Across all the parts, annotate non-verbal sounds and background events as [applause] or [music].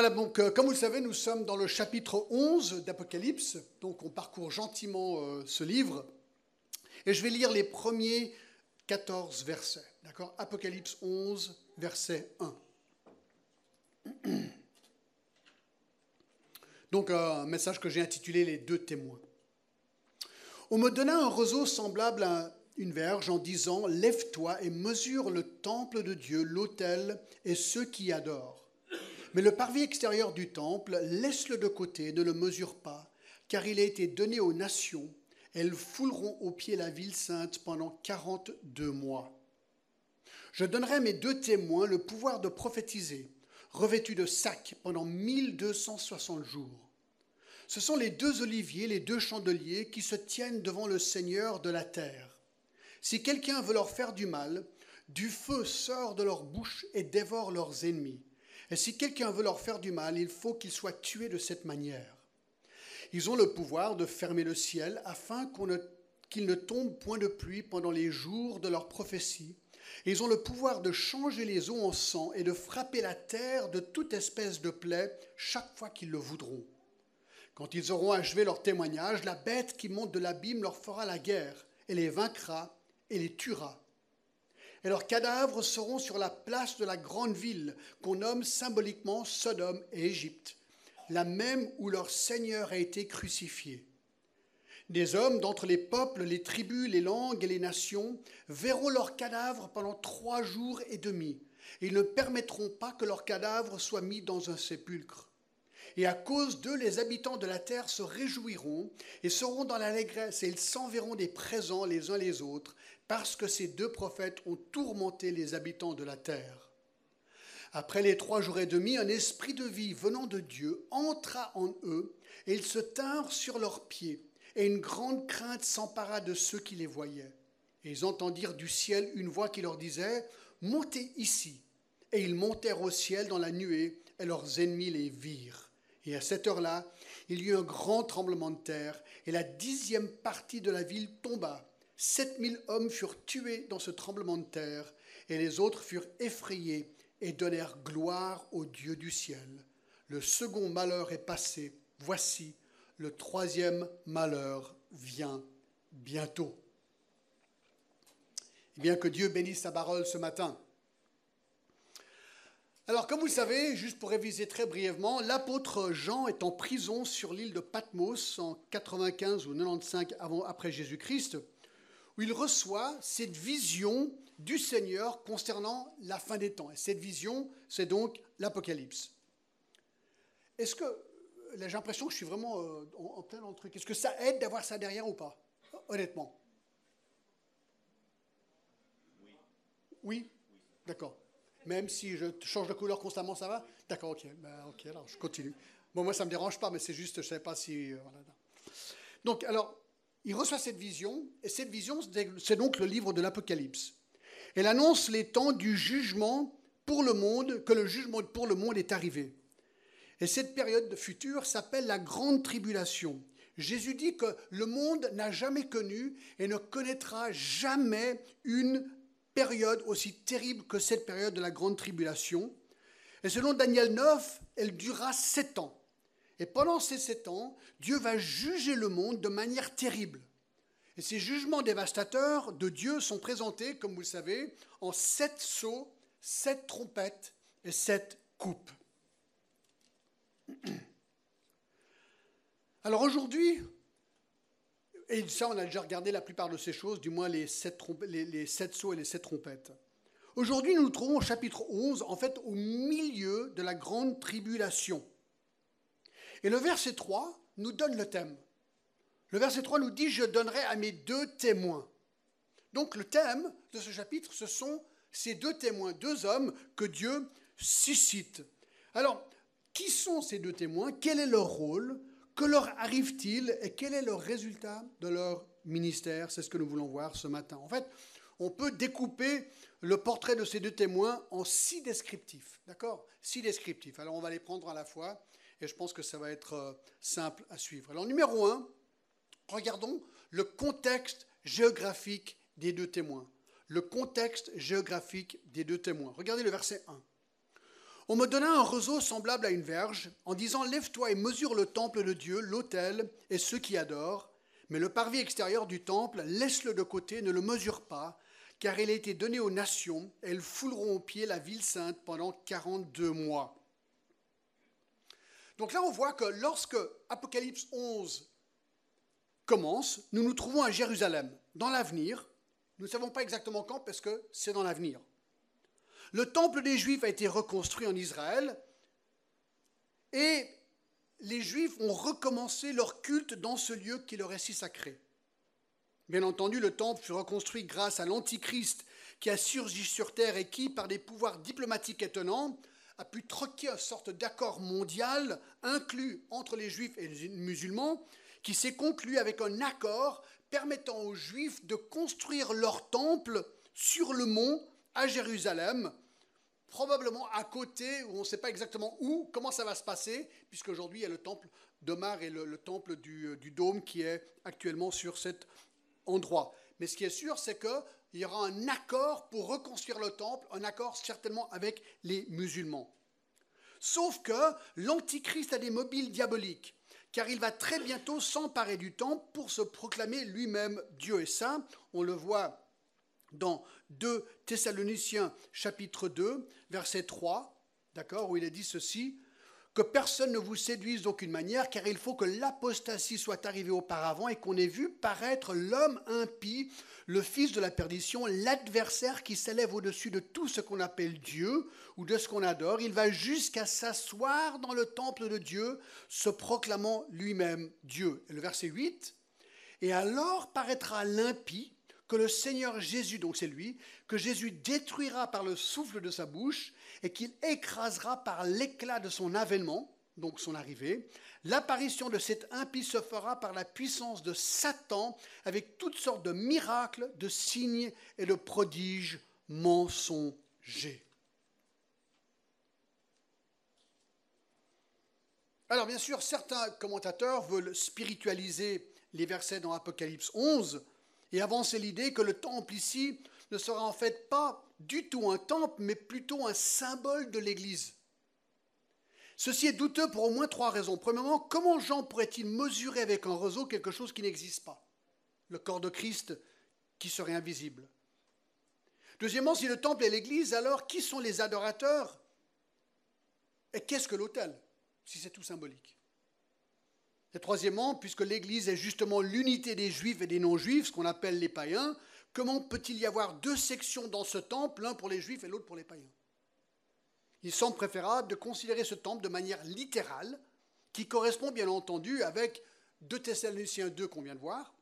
Voilà, donc euh, comme vous le savez, nous sommes dans le chapitre 11 d'Apocalypse, donc on parcourt gentiment euh, ce livre, et je vais lire les premiers 14 versets, d'accord? Apocalypse 11, verset 1. [clears throat] Donc un message que j'ai intitulé Les deux témoins. On me donna un roseau semblable à une verge en disant, Lève-toi et mesure le temple de Dieu, l'autel et ceux qui adorent. Mais le parvis extérieur du temple, laisse-le de côté, ne le mesure pas, car il a été donné aux nations. Elles fouleront au pied la ville sainte pendant quarante-deux mois. Je donnerai à mes deux témoins le pouvoir de prophétiser, revêtus de sacs pendant 1260 jours. Ce sont les deux oliviers, les deux chandeliers qui se tiennent devant le Seigneur de la terre. Si quelqu'un veut leur faire du mal, du feu sort de leur bouche et dévore leurs ennemis. Et si quelqu'un veut leur faire du mal, il faut qu'ils soient tués de cette manière. Ils ont le pouvoir de fermer le ciel afin qu'il ne, tombe point de pluie pendant les jours de leur prophétie. Ils ont le pouvoir de changer les eaux en sang et de frapper la terre de toute espèce de plaie chaque fois qu'ils le voudront. Quand ils auront achevé leur témoignage, la bête qui monte de l'abîme leur fera la guerre et les vaincra et les tuera leurs cadavres seront sur la place de la grande ville qu'on nomme symboliquement Sodome et Égypte, la même où leur Seigneur a été crucifié. Des hommes d'entre les peuples, les tribus, les langues et les nations verront leurs cadavres pendant trois jours et demi. Ils ne permettront pas que leurs cadavres soient mis dans un sépulcre. Et à cause d'eux, les habitants de la terre se réjouiront et seront dans l'allégresse, et ils s'enverront des présents les uns les autres, parce que ces deux prophètes ont tourmenté les habitants de la terre. Après les trois jours et demi, un esprit de vie venant de Dieu entra en eux, et ils se tinrent sur leurs pieds, et une grande crainte s'empara de ceux qui les voyaient. Et ils entendirent du ciel une voix qui leur disait, Montez ici. Et ils montèrent au ciel dans la nuée, et leurs ennemis les virent. Et à cette heure-là, il y eut un grand tremblement de terre, et la dixième partie de la ville tomba 7000 hommes furent tués dans ce tremblement de terre, et les autres furent effrayés et donnèrent gloire au Dieu du ciel. Le second malheur est passé, voici, le troisième malheur vient bientôt. Et bien que Dieu bénisse sa parole ce matin. Alors, comme vous le savez, juste pour réviser très brièvement, l'apôtre Jean est en prison sur l'île de Patmos en 95 ou 95 avant, après Jésus-Christ où il reçoit cette vision du Seigneur concernant la fin des temps. Et cette vision, c'est donc l'Apocalypse. Est-ce que, j'ai l'impression que je suis vraiment euh, en, plein dans le truc, est-ce que ça aide d'avoir ça derrière ou pas? Honnêtement. Oui. Oui? D'accord. Même si je change de couleur constamment, ça va? D'accord, ok. Ben, ok, alors je continue. Bon, moi, ça ne me dérange pas, mais c'est juste, je ne sais pas si... Euh, donc, alors, il reçoit cette vision, et cette vision, c'est donc le livre de l'Apocalypse. Elle annonce les temps du jugement pour le monde, que le jugement pour le monde est arrivé. Et cette période future s'appelle la grande tribulation. Jésus dit que le monde n'a jamais connu et ne connaîtra jamais une période aussi terrible que cette période de la grande tribulation. Et selon Daniel 9, elle durera sept ans. Et pendant ces sept ans, Dieu va juger le monde de manière terrible. Et ces jugements dévastateurs de Dieu sont présentés, comme vous le savez, en sept sceaux, sept trompettes et sept coupes. [clears throat] Alors aujourd'hui, et ça on a déjà regardé la plupart de ces choses, du moins les sept, les, sept sceaux et les sept trompettes. Aujourd'hui, nous nous trouvons au chapitre 11, en fait au milieu de la grande tribulation. Et le verset 3 nous donne le thème. Le verset 3 nous dit, je donnerai à mes deux témoins. Donc le thème de ce chapitre, ce sont ces deux témoins, deux hommes que Dieu suscite. Alors, qui sont ces deux témoins? Quel est leur rôle? Que leur arrive-t-il? Et quel est le résultat de leur ministère? C'est ce que nous voulons voir ce matin. En fait, on peut découper le portrait de ces deux témoins en six descriptifs. D'accord? Six descriptifs. Alors on va les prendre à la fois et je pense que ça va être euh, simple à suivre. Alors numéro un, regardons le contexte géographique des deux témoins. Le contexte géographique des deux témoins. Regardez le verset 1. On me donna un roseau semblable à une verge, en disant Lève-toi et mesure le temple de Dieu, l'autel et ceux qui adorent. Mais le parvis extérieur du temple, laisse-le de côté, ne le mesure pas, car il a été donné aux nations, elles fouleront au pied la ville sainte pendant 42 mois. Donc là, on voit que lorsque Apocalypse 11 commence, nous nous trouvons à Jérusalem, dans l'avenir. Nous ne savons pas exactement quand, parce que c'est dans l'avenir. Le temple des Juifs a été reconstruit en Israël et les Juifs ont recommencé leur culte dans ce lieu qui leur est si sacré. Bien entendu, le temple fut reconstruit grâce à l'Antichrist qui a surgi sur terre et qui, par des pouvoirs diplomatiques étonnants, a pu troquer une sorte d'accord mondial inclus entre les Juifs et les musulmans, qui s'est conclu avec un accord permettant aux Juifs de construire leur temple sur le mont à Jérusalem, probablement à côté, où on ne sait pas exactement où, comment ça va se passer, puisqu'aujourd'hui il y a le temple d'Omar et le, temple du, dôme qui est actuellement sur cet endroit. Mais ce qui est sûr, c'est qu'il y aura un accord pour reconstruire le temple, un accord certainement avec les musulmans. Sauf que l'Antichrist a des mobiles diaboliques, car il va très bientôt s'emparer du temple pour se proclamer lui-même Dieu et Saint. On le voit dans 2 Thessaloniciens chapitre 2, verset 3, d'accord, où il est dit ceci, que personne ne vous séduise d'aucune manière, car il faut que l'apostasie soit arrivée auparavant et qu'on ait vu paraître l'homme impie, le fils de la perdition, l'adversaire qui s'élève au-dessus de tout ce qu'on appelle Dieu ou de ce qu'on adore. Il va jusqu'à s'asseoir dans le temple de Dieu, se proclamant lui-même Dieu. Et le verset 8, et alors paraîtra l'impie, que le Seigneur Jésus, donc c'est lui, que Jésus détruira par le souffle de sa bouche et qu'il écrasera par l'éclat de son avènement, donc son arrivée. L'apparition de cet impie se fera par la puissance de Satan avec toutes sortes de miracles, de signes et de prodiges mensongers. Alors bien sûr, certains commentateurs veulent spiritualiser les versets dans Apocalypse 11 et avancer l'idée que le temple ici ne sera en fait pas du tout un temple, mais plutôt un symbole de l'Église. Ceci est douteux pour au moins trois raisons. Premièrement, comment Jean pourrait-il mesurer avec un roseau quelque chose qui n'existe pas? Le corps de Christ qui serait invisible. Deuxièmement, si le temple est l'Église, alors qui sont les adorateurs? Et qu'est-ce que l'autel, si c'est tout symbolique? Et troisièmement, puisque l'Église est justement l'unité des juifs et des non-juifs, ce qu'on appelle les païens, comment peut-il y avoir deux sections dans ce temple, l'un pour les juifs et l'autre pour les païens? Il semble préférable de considérer ce temple de manière littérale, qui correspond bien entendu avec 2 Thessaloniciens 2 qu'on vient de voir,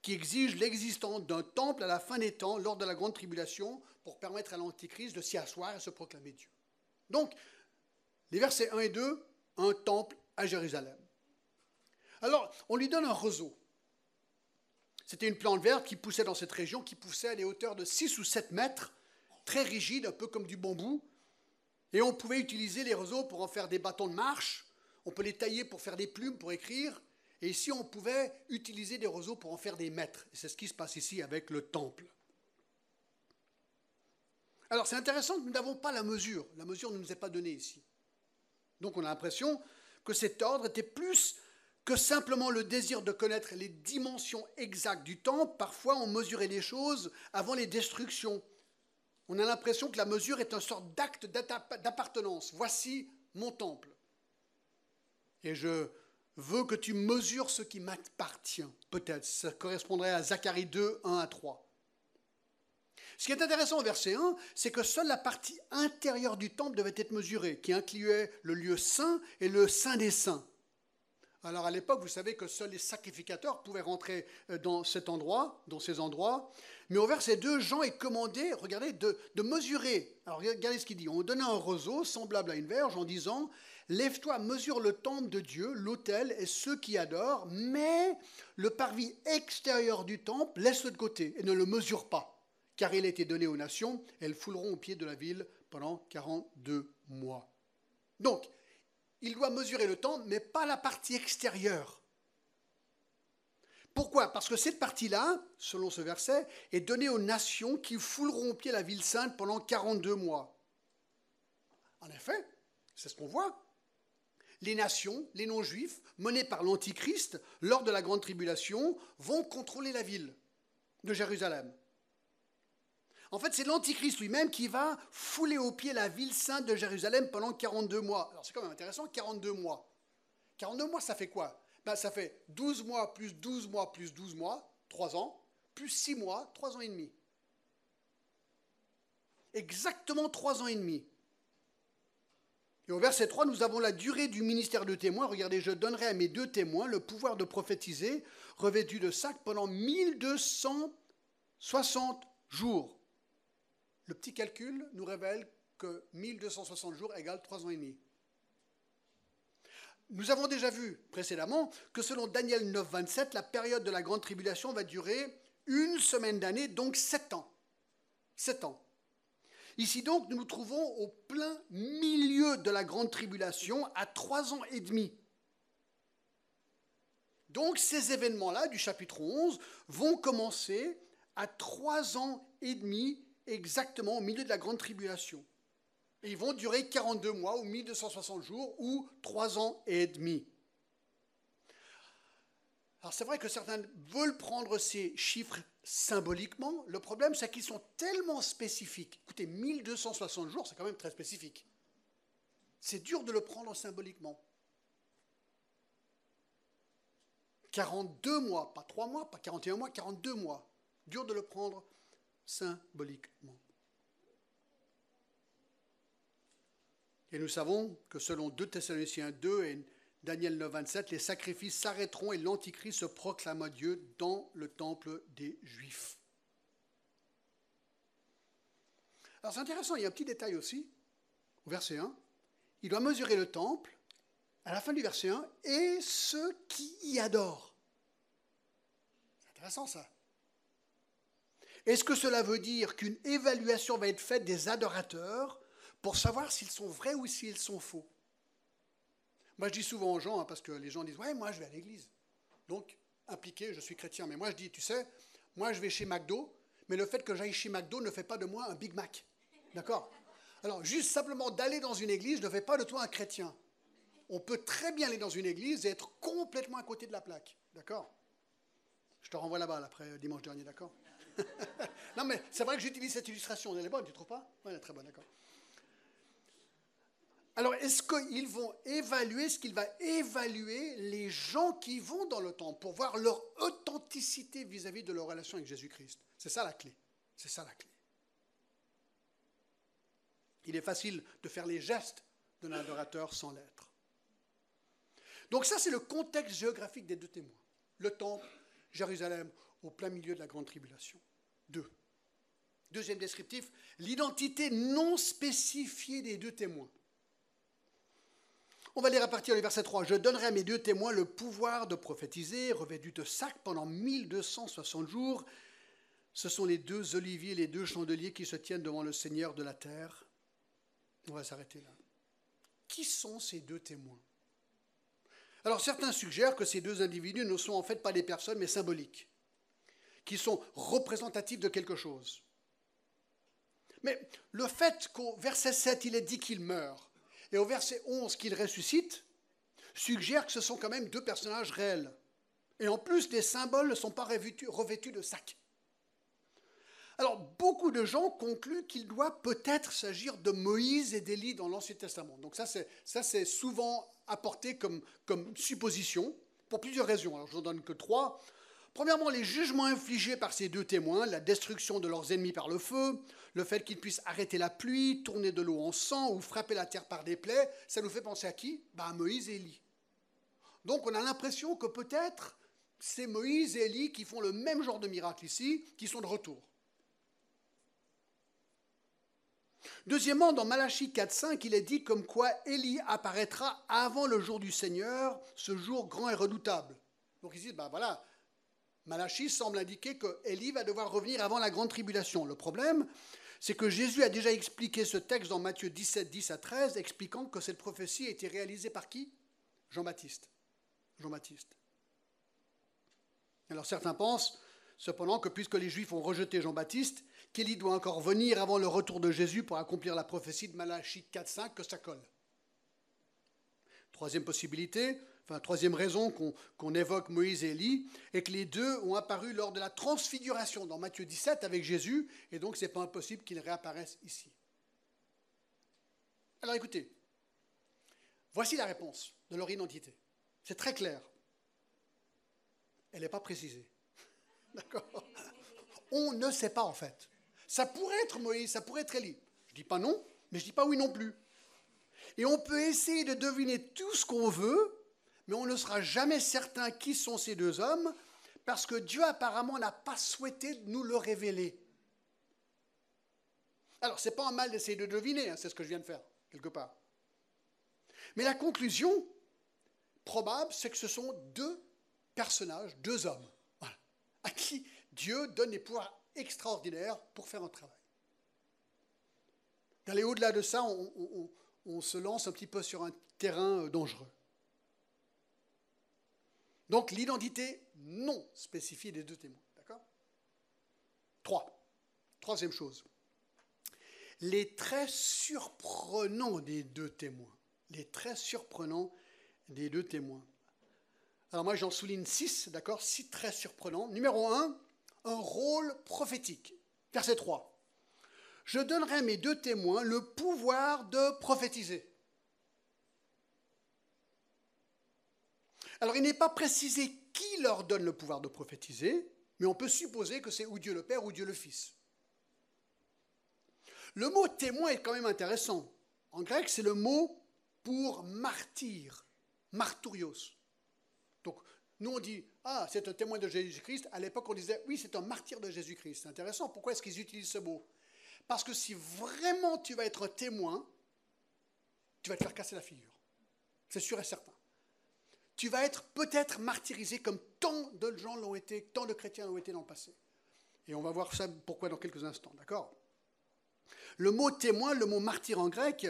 qui exige l'existence d'un temple à la fin des temps, lors de la grande tribulation, pour permettre à l'Antichrist de s'y asseoir et se proclamer Dieu. Donc, les versets 1 et 2, un temple à Jérusalem. Alors, on lui donne un roseau. C'était une plante verte qui poussait dans cette région, qui poussait à des hauteurs de 6 ou 7 mètres, très rigide, un peu comme du bambou. Et on pouvait utiliser les roseaux pour en faire des bâtons de marche, on peut les tailler pour faire des plumes, pour écrire. Et ici, on pouvait utiliser des roseaux pour en faire des mètres. Et c'est ce qui se passe ici avec le temple. Alors c'est intéressant nous n'avons pas la mesure. La mesure ne nous est pas donnée ici. Donc on a l'impression que cet ordre était plus que simplement le désir de connaître les dimensions exactes du temple. Parfois, on mesurait les choses avant les destructions. On a l'impression que la mesure est une sorte d'acte d'appartenance. Voici mon temple. Et je veux que tu mesures ce qui m'appartient. Peut-être, ça correspondrait à Zacharie 2, 1 à 3. Ce qui est intéressant au verset 1, c'est que seule la partie intérieure du temple devait être mesurée, qui incluait le lieu saint et le saint des saints. Alors à l'époque, vous savez que seuls les sacrificateurs pouvaient rentrer euh, dans cet endroit, dans ces endroits. Mais au verset 2, Jean est commandé, regardez, de, mesurer. Alors regardez ce qu'il dit. On donnait un roseau semblable à une verge en disant Lève-toi, mesure le temple de Dieu, l'autel et ceux qui adorent, mais le parvis extérieur du temple, laisse-le de côté et ne le mesure pas, car il a été donné aux nations, elles fouleront au pied de la ville pendant 42 mois. Donc, il doit mesurer le temps, mais pas la partie extérieure. Pourquoi? Parce que cette partie-là, selon ce verset, est donnée aux nations qui fouleront pied la ville sainte pendant 42 mois. En effet, c'est ce qu'on voit. Les nations, les non-juifs, menés par l'Antichrist lors de la grande tribulation, vont contrôler la ville de Jérusalem. En fait, c'est l'Antichrist lui-même qui va fouler au pied la ville sainte de Jérusalem pendant 42 mois. Alors c'est quand même intéressant, 42 mois. 42 mois, ça fait quoi? Ben, Ça fait 12 mois plus 12 mois plus 12 mois, 3 ans, plus 6 mois, 3 ans et demi. Exactement 3 ans et demi. Et au verset 3, nous avons la durée du ministère de témoin. Regardez, je donnerai à mes deux témoins le pouvoir de prophétiser, revêtus de sac, pendant 1260 jours. Le petit calcul nous révèle que 1260 jours égale 3 ans et demi. Nous avons déjà vu précédemment que selon Daniel 9, 27, la période de la grande tribulation va durer une semaine d'année, donc 7 ans. 7 ans. Ici donc, nous nous trouvons au plein milieu de la grande tribulation, à trois ans et demi. Donc ces événements-là du chapitre 11 vont commencer à trois ans et demi exactement au milieu de la grande tribulation. Et ils vont durer 42 mois ou 1260 jours ou trois ans et demi. Alors c'est vrai que certains veulent prendre ces chiffres symboliquement. Le problème, c'est qu'ils sont tellement spécifiques. Écoutez, 1260 jours, c'est quand même très spécifique. C'est dur de le prendre symboliquement. 42 mois, pas 3 mois, pas 41 mois, 42 mois. Dur de le prendre. Et nous savons que selon 2 Thessaloniciens 2 et Daniel 9, 27, les sacrifices s'arrêteront et l'Antichrist se proclame à Dieu dans le temple des Juifs. Alors c'est intéressant, il y a un petit détail aussi, au verset 1. Il doit mesurer le temple, à la fin du verset 1, et ceux qui y adorent. C'est intéressant ça. Est-ce que cela veut dire qu'une évaluation va être faite des adorateurs pour savoir s'ils sont vrais ou s'ils sont faux? Moi, je dis souvent aux gens, hein, parce que les gens disent Ouais, moi, je vais à l'église. Donc, impliqué, je suis chrétien. Mais moi, je dis Tu sais, moi, je vais chez McDo, mais le fait que j'aille chez McDo ne fait pas de moi un Big Mac. D'accord? Alors, juste simplement d'aller dans une église ne fait pas de toi un chrétien. On peut très bien aller dans une église et être complètement à côté de la plaque. D'accord? Je te renvoie là-bas après dimanche dernier, d'accord? [laughs] Non, mais c'est vrai que j'utilise cette illustration. Elle est bonne, tu ne trouves pas? Oui, elle est très bonne, d'accord. Alors, est-ce qu'ils vont évaluer, ce qu'il va évaluer les gens qui vont dans le temple pour voir leur authenticité vis-à-vis de leur relation avec Jésus-Christ? C'est ça la clé. C'est ça la clé. Il est facile de faire les gestes d'un adorateur sans l'être. Donc ça, c'est le contexte géographique des deux témoins. Le temple, Jérusalem, au plein milieu de la grande tribulation. Deux. Deuxième descriptif, l'identité non spécifiée des deux témoins. On va lire à partir verset 3. Je donnerai à mes deux témoins le pouvoir de prophétiser, revêtus de sac pendant 1260 jours. Ce sont les deux oliviers, les deux chandeliers qui se tiennent devant le Seigneur de la terre. On va s'arrêter là. Qui sont ces deux témoins? Alors certains suggèrent que ces deux individus ne sont en fait pas des personnes, mais symboliques, qui sont représentatifs de quelque chose. Mais le fait qu'au verset 7, il est dit qu'il meurt, et au verset 11 qu'il ressuscite, suggère que ce sont quand même deux personnages réels. Et en plus, les symboles ne sont pas revêtus, de sacs. Alors, beaucoup de gens concluent qu'il doit peut-être s'agir de Moïse et d'Élie dans l'Ancien Testament. Donc ça, c'est souvent apporté comme, comme supposition, pour plusieurs raisons. Alors, je n'en donne que trois. Premièrement, les jugements infligés par ces deux témoins, la destruction de leurs ennemis par le feu, le fait qu'ils puissent arrêter la pluie, tourner de l'eau en sang ou frapper la terre par des plaies, ça nous fait penser à qui? Ben À Moïse et Élie. Donc on a l'impression que peut-être c'est Moïse et Élie qui font le même genre de miracle ici, qui sont de retour. Deuxièmement, dans Malachie 4.5, il est dit comme quoi Élie apparaîtra avant le jour du Seigneur, ce jour grand et redoutable. Donc ici, ben voilà, Malachie semble indiquer que Élie va devoir revenir avant la grande tribulation. Le problème, c'est que Jésus a déjà expliqué ce texte dans Matthieu 17, 10 à 13, expliquant que cette prophétie a été réalisée par qui? Jean-Baptiste. Jean-Baptiste. Alors certains pensent cependant que puisque les Juifs ont rejeté Jean-Baptiste, qu'Élie doit encore venir avant le retour de Jésus pour accomplir la prophétie de Malachie 4.5, que ça colle. Troisième possibilité, enfin troisième raison qu'on évoque Moïse et Élie, est que les deux ont apparu lors de la transfiguration dans Matthieu 17 avec Jésus, et donc ce n'est pas impossible qu'ils réapparaissent ici. Alors écoutez, voici la réponse de leur identité. C'est très clair. Elle n'est pas précisée. [laughs] D'accord? On ne sait pas en fait. Ça pourrait être Moïse, ça pourrait être Élie. Je ne dis pas non, mais je ne dis pas oui non plus. Et on peut essayer de deviner tout ce qu'on veut, mais on ne sera jamais certain qui sont ces deux hommes, parce que Dieu apparemment n'a pas souhaité nous le révéler. Alors, ce n'est pas un mal d'essayer de deviner, hein, c'est ce que je viens de faire, quelque part. Mais la conclusion probable, c'est que ce sont deux personnages, deux hommes, à qui Dieu donne des pouvoirs extraordinaires pour faire un travail. D'aller au-delà de ça, on, se lance un petit peu sur un terrain euh, dangereux. Donc l'identité non spécifiée des deux témoins. Trois. Troisième chose. Les traits surprenants des deux témoins. Les traits surprenants des deux témoins. Alors moi j'en souligne six, d'accord? Six traits surprenants. Numéro un, un rôle prophétique. Verset 3 je donnerai à mes deux témoins le pouvoir de prophétiser. Alors il n'est pas précisé qui leur donne le pouvoir de prophétiser, mais on peut supposer que c'est ou Dieu le Père ou Dieu le Fils. Le mot témoin est quand même intéressant. En grec, c'est le mot pour martyr, marturios. Donc, nous on dit, ah, c'est un témoin de Jésus-Christ. À l'époque, on disait, oui, c'est un martyr de Jésus-Christ. C'est intéressant. Pourquoi est-ce qu'ils utilisent ce mot? Parce que si vraiment tu vas être un témoin, tu vas te faire casser la figure. C'est sûr et certain. Tu vas être peut-être martyrisé comme tant de gens l'ont été, tant de chrétiens l'ont été dans le passé. Et on va voir ça pourquoi dans quelques instants, d'accord? Le mot témoin, le mot martyr en grec,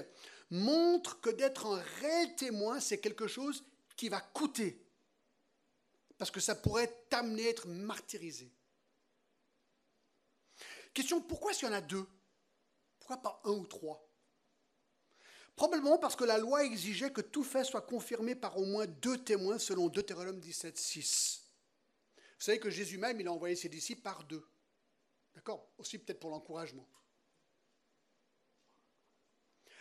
montre que d'être un réel témoin, c'est quelque chose qui va coûter. Parce que ça pourrait t'amener à être martyrisé. Question, pourquoi qu'il y en a deux? Pourquoi pas un ou trois? Probablement parce que la loi exigeait que tout fait soit confirmé par au moins deux témoins selon Deutéronome 17, 6. Vous savez que Jésus même, il a envoyé ses disciples par deux. D'accord? Aussi peut-être pour l'encouragement.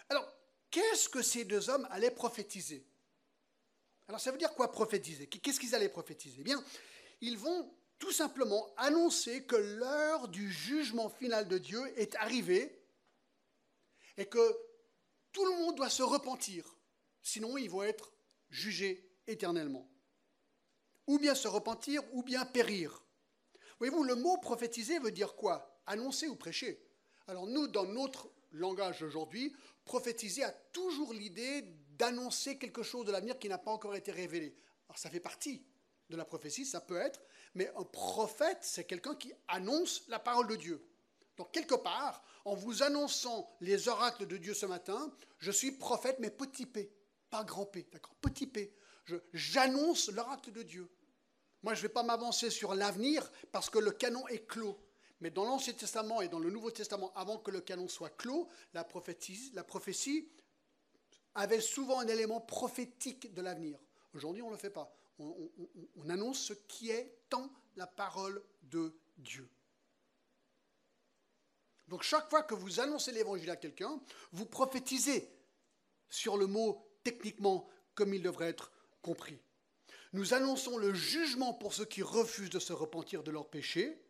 Alors, qu'est-ce que ces deux hommes allaient prophétiser? Alors, ça veut dire quoi prophétiser? Qu'est-ce qu'ils allaient prophétiser? Eh bien, ils vont tout simplement annoncer que l'heure du jugement final de Dieu est arrivée et que tout le monde doit se repentir, sinon ils vont être jugés éternellement. Ou bien se repentir, ou bien périr. Voyez-vous, le mot prophétiser veut dire quoi? Annoncer ou prêcher. Alors nous, dans notre langage aujourd'hui, prophétiser a toujours l'idée d'annoncer quelque chose de l'avenir qui n'a pas encore été révélé. Alors ça fait partie de la prophétie, ça peut être, mais un prophète, c'est quelqu'un qui annonce la parole de Dieu. Donc quelque part, en vous annonçant les oracles de Dieu ce matin, je suis prophète, mais petit p, pas grand p, d'accord Petit p. J'annonce l'oracle de Dieu. Moi, je ne vais pas m'avancer sur l'avenir parce que le canon est clos. Mais dans l'Ancien Testament et dans le Nouveau Testament, avant que le canon soit clos, la prophétie, avait souvent un élément prophétique de l'avenir. Aujourd'hui, on ne le fait pas. on annonce ce qui est tant la parole de Dieu. Donc chaque fois que vous annoncez l'évangile à quelqu'un, vous prophétisez sur le mot techniquement comme il devrait être compris. Nous annonçons le jugement pour ceux qui refusent de se repentir de leurs péchés,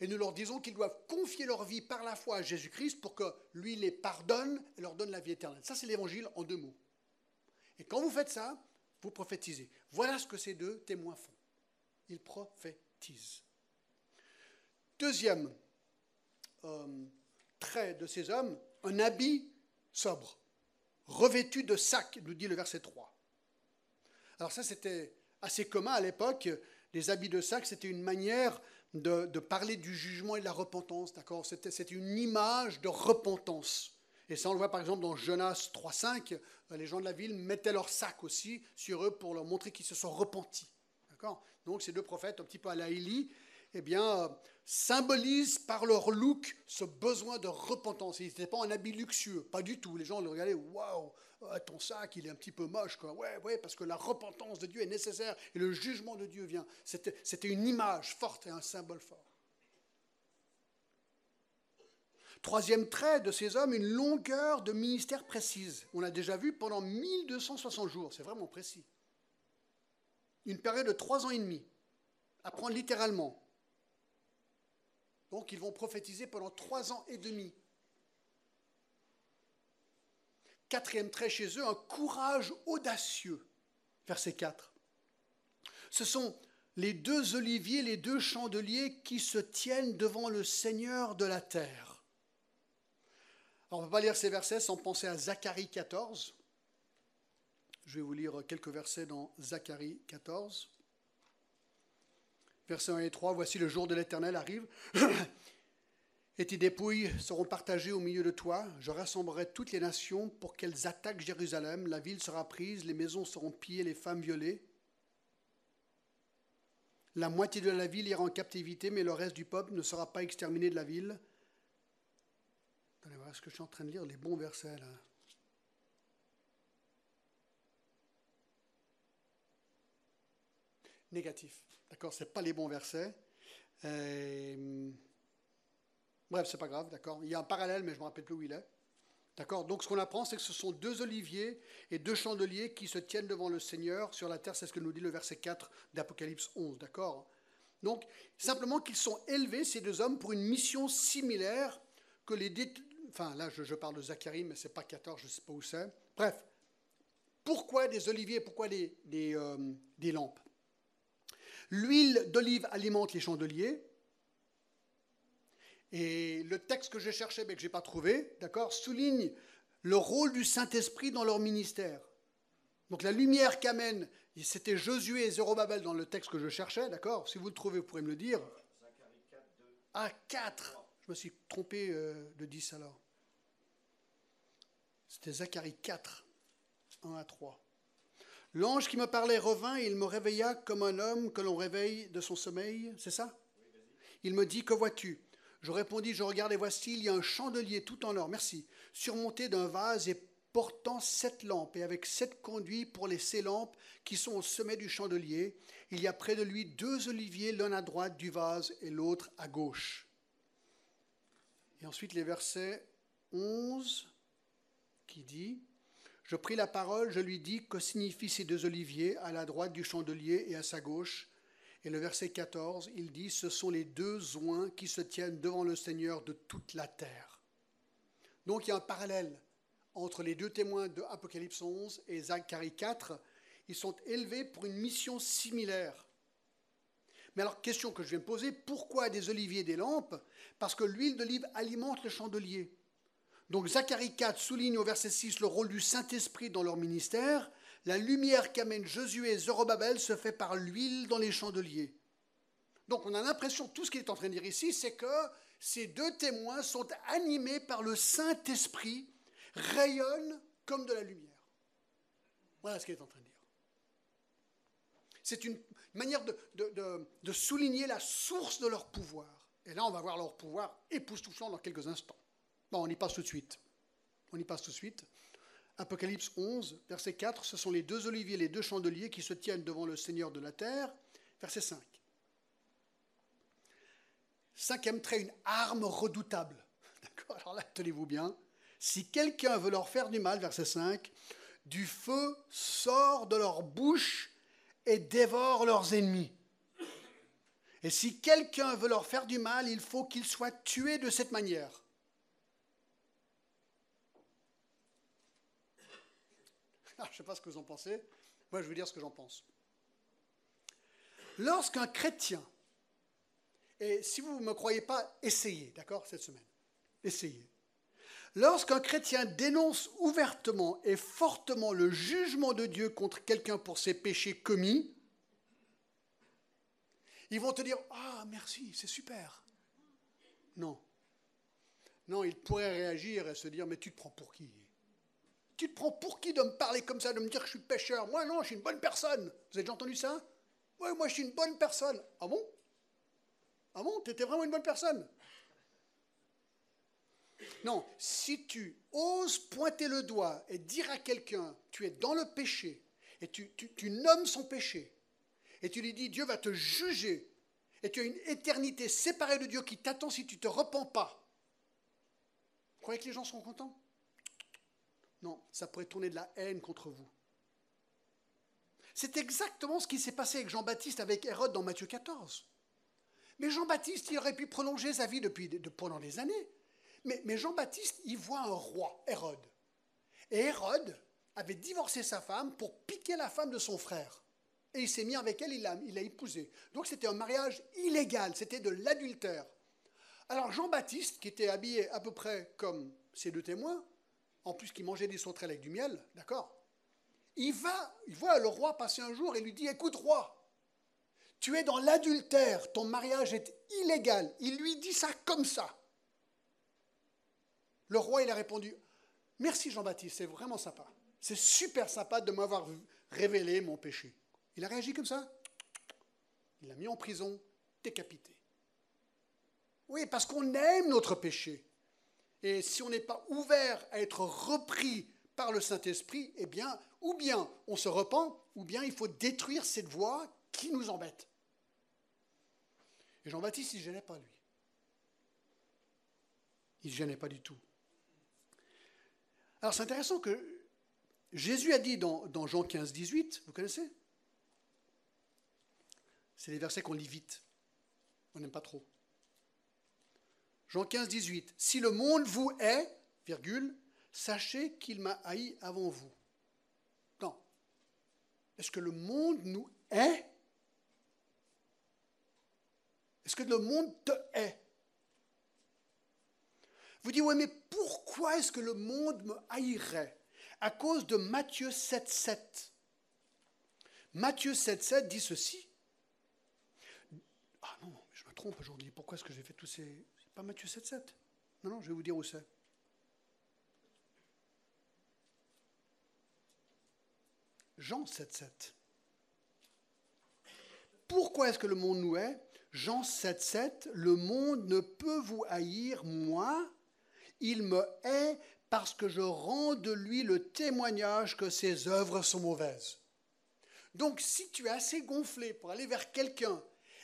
et nous leur disons qu'ils doivent confier leur vie par la foi à Jésus-Christ pour que lui les pardonne et leur donne la vie éternelle. Ça, c'est l'évangile en deux mots. Et quand vous faites ça, vous prophétisez. Voilà ce que ces deux témoins font. Ils prophétisent. Deuxième euh, trait de ces hommes, un habit sobre, revêtu de sac, nous dit le verset 3. Alors ça, c'était assez commun à l'époque. Les habits de sac, c'était une manière de, parler du jugement et de la repentance, d'accord? C'était une image de repentance. Et ça, on le voit par exemple dans Jonas 3.5, les gens de la ville mettaient leur sac aussi sur eux pour leur montrer qu'ils se sont repentis. D'accord? Donc ces deux prophètes, un petit peu à la Élie, eh bien, symbolisent par leur look ce besoin de repentance. Ils n'étaient pas un habit luxueux, pas du tout. Les gens le regardaient, waouh, ton sac, il est un petit peu moche, quoi. Ouais, ouais, parce que la repentance de Dieu est nécessaire et le jugement de Dieu vient. C'était une image forte et un symbole fort. Troisième trait de ces hommes, une longueur de ministère précise. On l'a déjà vu pendant 1260 jours, c'est vraiment précis. Une période de trois ans et demi, à prendre littéralement. Donc ils vont prophétiser pendant trois ans et demi. Quatrième trait chez eux, un courage audacieux. Verset 4. Ce sont les deux oliviers, les deux chandeliers qui se tiennent devant le Seigneur de la terre. on ne peut pas lire ces versets sans penser à Zacharie 14. Je vais vous lire quelques versets dans Zacharie 14. Versets 1 et 3, voici le jour de l'Éternel arrive. [clears throat] et tes dépouilles seront partagées au milieu de toi. Je rassemblerai toutes les nations pour qu'elles attaquent Jérusalem. La ville sera prise, les maisons seront pillées, les femmes violées. La moitié de la ville ira en captivité, mais le reste du peuple ne sera pas exterminé de la ville. Attendez voir ce que je suis en train de lire, les bons versets là. Négatif. D'accord Ce pas les bons versets. Euh, bref, c'est pas grave, d'accord Il y a un parallèle, mais je ne me rappelle plus où il est. D'accord Donc ce qu'on apprend, c'est que ce sont deux oliviers et deux chandeliers qui se tiennent devant le Seigneur sur la terre. C'est ce que nous dit le verset 4 d'Apocalypse 11. D'accord Donc, simplement qu'ils sont élevés, ces deux hommes, pour une mission similaire que les... Enfin, là, je, parle de Zacharie, mais ce n'est pas 14, je ne sais pas où c'est. Bref, pourquoi des oliviers Pourquoi des, des, euh, des lampes? L'huile d'olive alimente les chandeliers. Et le texte que je cherchais, mais que je n'ai pas trouvé, d'accord, souligne le rôle du Saint-Esprit dans leur ministère. Donc la lumière qu'amène, c'était Josué et Zérobabel dans le texte que je cherchais, d'accord Si vous le trouvez, vous pourrez me le dire. Ah, 4 Je me suis trompé euh, de 10 alors. C'était Zacharie 4, 1 à 3. L'ange qui me parlait revint et il me réveilla comme un homme que l'on réveille de son sommeil. C'est ça? Il me dit, que vois-tu? Je répondis, je regarde et voici, il y a un chandelier tout en or, merci, surmonté d'un vase et portant sept lampes et avec sept conduits pour les sept lampes qui sont au sommet du chandelier. Il y a près de lui deux oliviers, l'un à droite du vase et l'autre à gauche. Et ensuite les versets 11 qui dit je pris la parole, je lui dis que signifient ces deux oliviers à la droite du chandelier et à sa gauche? Et le verset 14, il dit, ce sont les deux oins qui se tiennent devant le Seigneur de toute la terre. Donc il y a un parallèle entre les deux témoins de Apocalypse 11 et Zacharie 4. Ils sont élevés pour une mission similaire. Mais alors, question que je viens de poser, pourquoi des oliviers et des lampes? Parce que l'huile d'olive alimente le chandelier. Donc Zacharie 4 souligne au verset 6 le rôle du Saint-Esprit dans leur ministère. La lumière qu'amène Josué et Zorobabel se fait par l'huile dans les chandeliers. Donc on a l'impression, tout ce qu'il est en train de dire ici, c'est que ces deux témoins sont animés par le Saint-Esprit, rayonnent comme de la lumière. Voilà ce qu'il est en train de dire. C'est une manière de, de, souligner la source de leur pouvoir. Et là, on va voir leur pouvoir époustouflant dans quelques instants. Bon, on y passe tout de suite. On y passe tout de suite. Apocalypse 11, verset 4, ce sont les deux oliviers, les deux chandeliers qui se tiennent devant le Seigneur de la terre. Verset 5. Cinquième trait, une arme redoutable. [laughs] D'accord Alors là, tenez-vous bien. Si quelqu'un veut leur faire du mal, verset 5, du feu sort de leur bouche et dévore leurs ennemis. Et si quelqu'un veut leur faire du mal, il faut qu'il soit tué de cette manière. [laughs] je ne sais pas ce que vous en pensez. Moi, je veux dire ce que j'en pense. Lorsqu'un chrétien, et si vous ne me croyez pas, essayez, d'accord, cette semaine. Essayez. Lorsqu'un chrétien dénonce ouvertement et fortement le jugement de Dieu contre quelqu'un pour ses péchés commis, ils vont te dire Ah, merci, c'est super. Non. Non, ils pourraient réagir et se dire Mais tu te prends pour qui? Tu te prends pour qui de me parler comme ça, de me dire que je suis pécheur Moi, non, je suis une bonne personne. Vous avez déjà entendu ça? Oui, moi, je suis une bonne personne. Ah bon? Ah bon, tu étais vraiment une bonne personne? Non, si tu oses pointer le doigt et dire à quelqu'un, tu es dans le péché, et tu, tu nommes son péché, et tu lui dis, Dieu va te juger, et tu as une éternité séparée de Dieu qui t'attend si tu ne te repens pas, vous croyez que les gens seront contents? Non, ça pourrait tourner de la haine contre vous. C'est exactement ce qui s'est passé avec Jean-Baptiste, avec Hérode dans Matthieu 14. Mais Jean-Baptiste, il aurait pu prolonger sa vie depuis, pendant des années. Mais, Jean-Baptiste, il voit un roi, Hérode. Et Hérode avait divorcé sa femme pour piquer la femme de son frère. Et il s'est mis avec elle, il l'a il épousée. Donc c'était un mariage illégal, c'était de l'adultère. Alors Jean-Baptiste, qui était habillé à peu près comme ses deux témoins, en plus qui mangeait des sauterelles avec du miel, d'accord il va, il voit le roi passer un jour et lui dit, écoute roi, tu es dans l'adultère, ton mariage est illégal. Il lui dit ça comme ça. Le roi, il a répondu, merci Jean-Baptiste, c'est vraiment sympa. C'est super sympa de m'avoir révélé mon péché. Il a réagi comme ça. Il l'a mis en prison, décapité. Oui, parce qu'on aime notre péché. Et si on n'est pas ouvert à être repris par le Saint-Esprit, eh bien, ou bien on se repent, ou bien il faut détruire cette voie qui nous embête. Et Jean-Baptiste, il ne gênait pas, lui. Il ne gênait pas du tout. Alors c'est intéressant que Jésus a dit dans, Jean 15, 18, vous connaissez? C'est les versets qu'on lit vite. On n'aime pas trop. Jean 15, 18. Si le monde vous est, virgule, sachez qu'il m'a haï avant vous. Non. Est-ce que le monde nous hait? Est-ce que le monde te hait? Vous dites, oui, mais pourquoi est-ce que le monde me haïrait? À cause de Matthieu 7, 7. Matthieu 7, 7 dit ceci. Ah non, je me trompe aujourd'hui. Pourquoi est-ce que j'ai fait tous ces... Pas Matthieu 7, 7. Non, non, je vais vous dire où c'est. Jean 7,7. Pourquoi est-ce que le monde nous hait? Jean 7,7, le monde ne peut vous haïr, moi, il me hait parce que je rends de lui le témoignage que ses œuvres sont mauvaises. Donc si tu es assez gonflé pour aller vers quelqu'un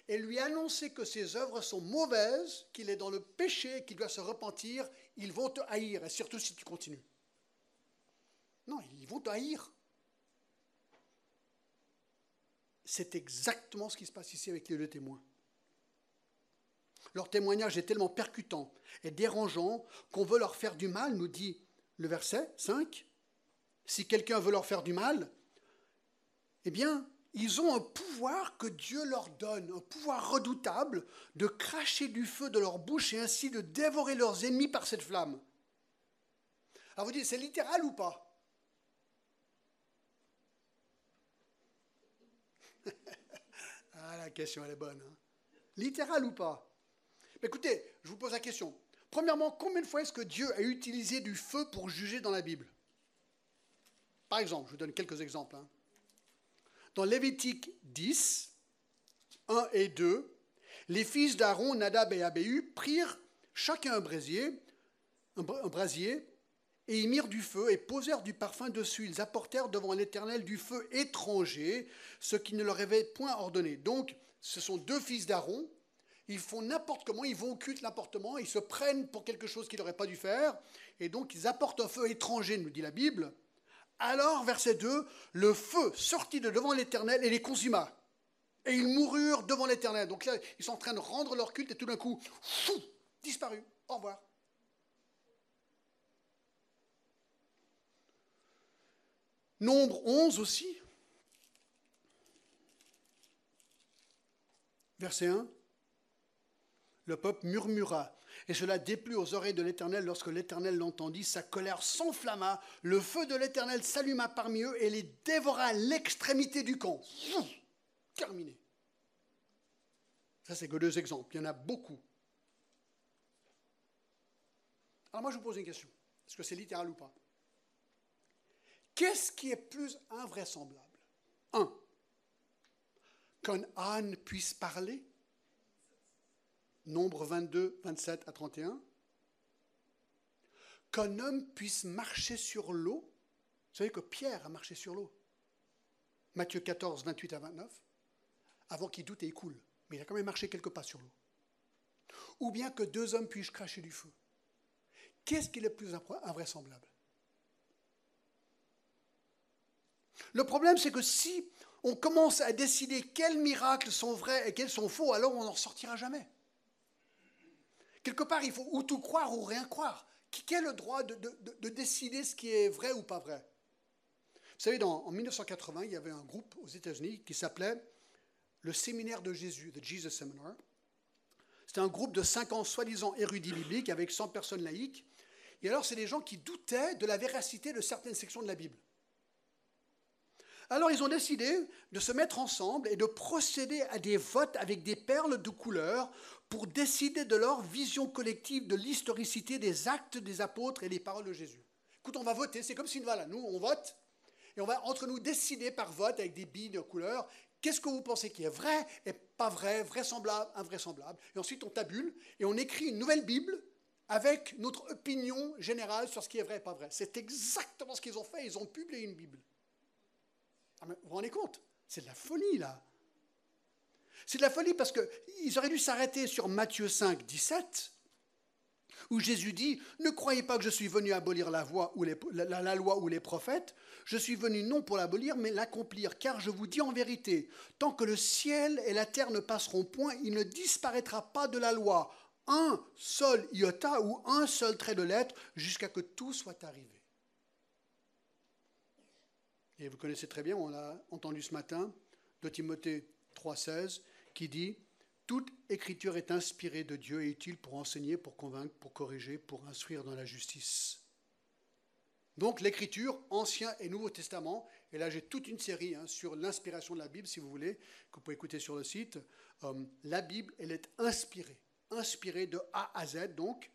et lui annoncer que ses œuvres sont mauvaises, qu'il est dans le péché, qu'il doit se repentir, ils vont te haïr, et surtout si tu continues. Non, ils vont te haïr. C'est exactement ce qui se passe ici avec les deux témoins. Leur témoignage est tellement percutant et dérangeant qu'on veut leur faire du mal, nous dit le verset 5. Si quelqu'un veut leur faire du mal, eh bien, ils ont un pouvoir que Dieu leur donne, un pouvoir redoutable de cracher du feu de leur bouche et ainsi de dévorer leurs ennemis par cette flamme. Alors vous dites, c'est littéral ou pas [laughs] ah, la question, elle est bonne. Hein. Littéral ou pas Écoutez, je vous pose la question. Premièrement, combien de fois est-ce que Dieu a utilisé du feu pour juger dans la Bible? Par exemple, je vous donne quelques exemples. Hein. Dans Lévitique 10, 1 et 2, les fils d'Aaron, Nadab et Abéhu, prirent chacun un brasier, et ils mirent du feu et posèrent du parfum dessus. Ils apportèrent devant l'Éternel du feu étranger, ce qui ne leur avait point ordonné. Donc, ce sont deux fils d'Aaron. Ils font n'importe comment, ils vont au culte n'importe comment, ils se prennent pour quelque chose qu'ils n'auraient pas dû faire, et donc ils apportent un feu étranger, nous dit la Bible. Alors, verset 2, le feu sortit de devant l'Éternel et les consuma. Et ils moururent devant l'Éternel. Donc là, ils sont en train de rendre leur culte et tout d'un coup, fou, disparu. Au revoir. Nombre 11 aussi. Verset 1. Le peuple murmura, et cela déplut aux oreilles de l'Éternel lorsque l'Éternel l'entendit. Sa colère s'enflamma, le feu de l'Éternel s'alluma parmi eux et les dévora à l'extrémité du camp. terminé. Ça, c'est que deux exemples. Il y en a beaucoup. Alors moi, je vous pose une question. Est-ce que c'est littéral ou pas? Qu'est-ce qui est plus invraisemblable? Un, qu'un âne puisse parler Nombre 22, 27 à 31. Qu'un homme puisse marcher sur l'eau. Vous savez que Pierre a marché sur l'eau. Matthieu 14, 28 à 29. Avant qu'il doute et il coule. Mais il a quand même marché quelques pas sur l'eau. Ou bien que deux hommes puissent cracher du feu. Qu'est-ce qui est le plus invraisemblable? Le problème, c'est que si on commence à décider quels miracles sont vrais et quels sont faux, alors on n'en sortira jamais. Quelque part, il faut ou tout croire ou rien croire. Qui a le droit de, décider ce qui est vrai ou pas vrai? Vous savez, en 1980, il y avait un groupe aux États-Unis qui s'appelait le Séminaire de Jésus, The Jesus Seminar. C'était un groupe de 50 soi-disant érudits bibliques avec 100 personnes laïques. Et alors, c'est des gens qui doutaient de la véracité de certaines sections de la Bible. Alors ils ont décidé de se mettre ensemble et de procéder à des votes avec des perles de couleur pour décider de leur vision collective de l'historicité des actes des apôtres et des paroles de Jésus. Écoute, on va voter, c'est comme si voilà, nous on vote et on va entre nous décider par vote avec des billes de couleur qu'est-ce que vous pensez qui est vrai et pas vrai, vraisemblable, invraisemblable? Et ensuite on tabule et on écrit une nouvelle Bible avec notre opinion générale sur ce qui est vrai et pas vrai. C'est exactement ce qu'ils ont fait, ils ont publié une Bible. Ah, vous vous rendez compte? C'est de la folie, là. C'est de la folie parce qu'ils auraient dû s'arrêter sur Matthieu 5, 17, où Jésus dit Ne croyez pas que je suis venu abolir la, la, loi ou les prophètes. Je suis venu non pour l'abolir, mais l'accomplir. Car je vous dis en vérité tant que le ciel et la terre ne passeront point, il ne disparaîtra pas de la loi un seul iota ou un seul trait de lettre jusqu'à que tout soit arrivé. Et vous connaissez très bien, on l'a entendu ce matin, de Timothée 3,16, qui dit Toute écriture est inspirée de Dieu et utile pour enseigner, pour convaincre, pour corriger, pour instruire dans la justice. Donc l'écriture, Ancien et Nouveau Testament, et là j'ai toute une série hein, sur l'inspiration de la Bible, si vous voulez, que vous pouvez écouter sur le site. Euh, la Bible, elle est inspirée, inspirée de A à Z, donc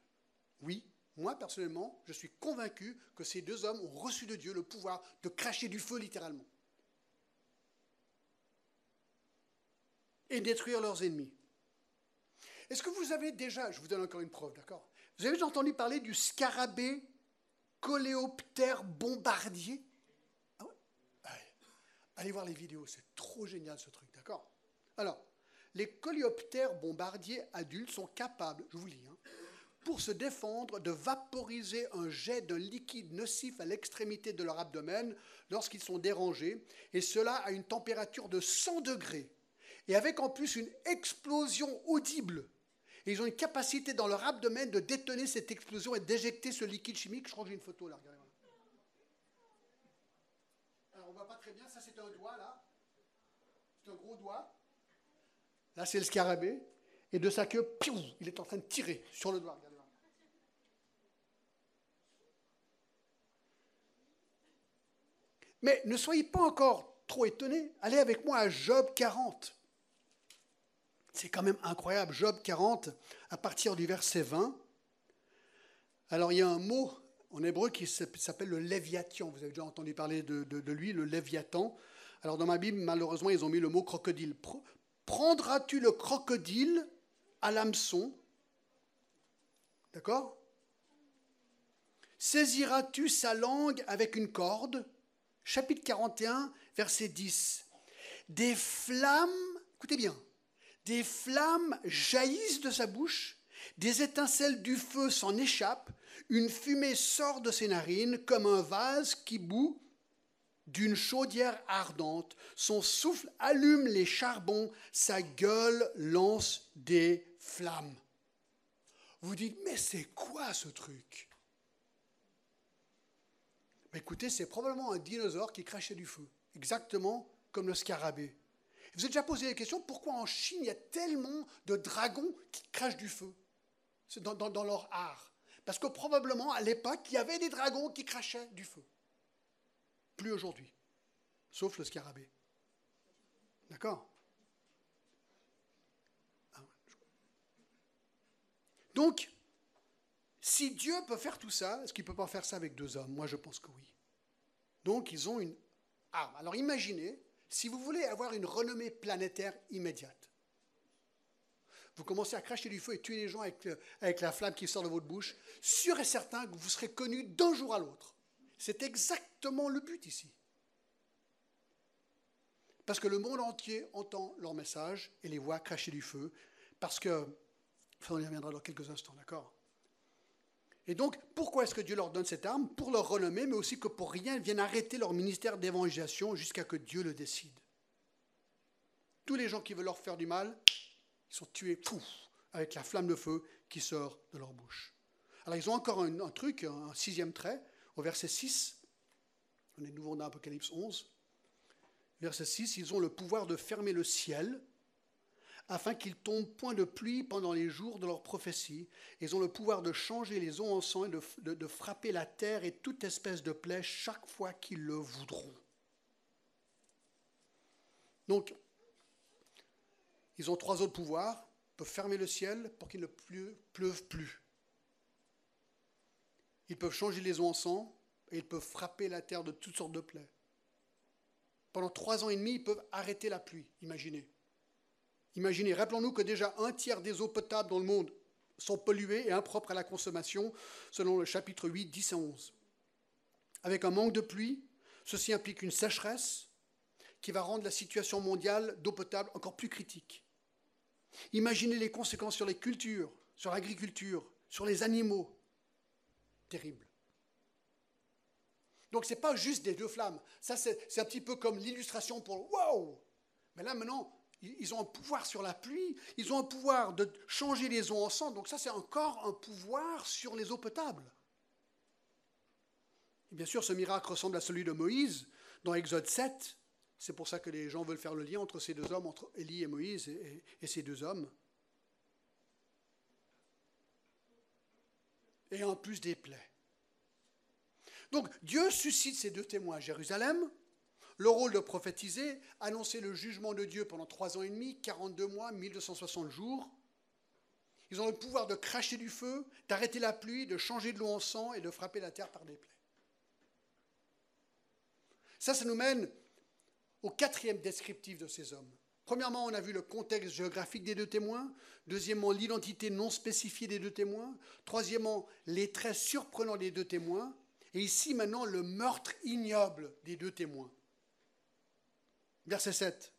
oui, moi, personnellement, je suis convaincu que ces deux hommes ont reçu de Dieu le pouvoir de cracher du feu littéralement. Et détruire leurs ennemis. Est-ce que vous avez déjà, je vous donne encore une preuve, d'accord? Vous avez déjà entendu parler du scarabée coléoptère bombardier? Ah allez, allez voir les vidéos, c'est trop génial ce truc, d'accord? Alors, les coléoptères bombardiers adultes sont capables, je vous lis, hein, pour se défendre de vaporiser un jet d'un liquide nocif à l'extrémité de leur abdomen lorsqu'ils sont dérangés, et cela à une température de 100 degrés, et avec en plus une explosion audible. Ils ont une capacité dans leur abdomen de détonner cette explosion et d'éjecter ce liquide chimique. Je crois que j'ai une photo là, regardez. Alors on ne voit pas très bien, ça c'est un doigt là. C'est un gros doigt. Là c'est le scarabée. Et de sa queue, il est en train de tirer sur le doigt. Mais ne soyez pas encore trop étonnés. Allez avec moi à Job 40. C'est quand même incroyable. Job 40, à partir du verset 20. Alors il y a un mot en hébreu qui s'appelle le léviathan. Vous avez déjà entendu parler de, lui, le léviathan. Alors dans ma Bible, malheureusement, ils ont mis le mot crocodile. Prendras-tu le crocodile à l'hameçon? D'accord? Saisiras-tu sa langue avec une corde? Chapitre 41, verset 10. Des flammes, écoutez bien, des flammes jaillissent de sa bouche, des étincelles du feu s'en échappent, une fumée sort de ses narines comme un vase qui bout d'une chaudière ardente. Son souffle allume les charbons, sa gueule lance des flammes. Vous dites, mais c'est quoi ce truc? Écoutez, c'est probablement un dinosaure qui crachait du feu, exactement comme le scarabée. Vous avez déjà posé la question pourquoi en Chine il y a tellement de dragons qui crachent du feu? Dans, dans leur art Parce que probablement à l'époque, il y avait des dragons qui crachaient du feu. Plus aujourd'hui, sauf le scarabée. D'accord? Ah Donc, si Dieu peut faire tout ça, est-ce qu'il ne peut pas faire ça avec deux hommes? Moi, je pense que oui. Donc, ils ont une arme. Alors, imaginez, si vous voulez avoir une renommée planétaire immédiate, vous commencez à cracher du feu et tuer les gens avec, avec la flamme qui sort de votre bouche, sûr et certain que vous serez connus d'un jour à l'autre. C'est exactement le but ici. Parce que le monde entier entend leur message et les voit cracher du feu. Parce que, enfin, on y reviendra dans quelques instants, d'accord? Et donc, pourquoi est-ce que Dieu leur donne cette arme Pour leur renommer, mais aussi que pour rien, ils viennent arrêter leur ministère d'évangélisation jusqu'à que Dieu le décide. Tous les gens qui veulent leur faire du mal, ils sont tués, avec la flamme de feu qui sort de leur bouche. Alors ils ont encore un, un truc, un sixième trait, au verset 6. On est nouveau dans Apocalypse 11. Verset 6, ils ont le pouvoir de fermer le ciel afin qu'il tombe point de pluie pendant les jours de leur prophétie. Ils ont le pouvoir de changer les eaux en sang et de, de frapper la terre et toute espèce de plaie chaque fois qu'ils le voudront. Donc, ils ont trois autres pouvoirs. Ils peuvent fermer le ciel pour qu'il ne pleuve plus. Ils peuvent changer les eaux en sang et ils peuvent frapper la terre de toutes sortes de plaies. Pendant trois ans et demi, ils peuvent arrêter la pluie. Imaginez. Imaginez, rappelons-nous que déjà un tiers des eaux potables dans le monde sont polluées et impropres à la consommation, selon le chapitre 8, 10 et 11. Avec un manque de pluie, ceci implique une sécheresse qui va rendre la situation mondiale d'eau potable encore plus critique. Imaginez les conséquences sur les cultures, sur l'agriculture, sur les animaux. Terrible. Donc ce n'est pas juste des deux flammes. Ça, c'est un petit peu comme l'illustration pour wow Mais là, maintenant, ils ont un pouvoir sur la pluie, ils ont un pouvoir de changer les eaux en sang. Donc ça, c'est encore un pouvoir sur les eaux potables. Bien sûr, ce miracle ressemble à celui de Moïse dans Exode 7. C'est pour ça que les gens veulent faire le lien entre ces deux hommes, entre Élie et Moïse et ces deux hommes. Et en plus des plaies. Donc Dieu suscite ces deux témoins à Jérusalem, le rôle de prophétiser, annoncer le jugement de Dieu pendant trois ans et demi, 42 mois, 1260 jours. Ils ont le pouvoir de cracher du feu, d'arrêter la pluie, de changer de l'eau en sang et de frapper la terre par des plaies. Ça, ça nous mène au quatrième descriptif de ces hommes. Premièrement, on a vu le contexte géographique des deux témoins. Deuxièmement, l'identité non spécifiée des deux témoins. Troisièmement, les traits surprenants des deux témoins. Et ici maintenant le meurtre ignoble des deux témoins. Verset 7.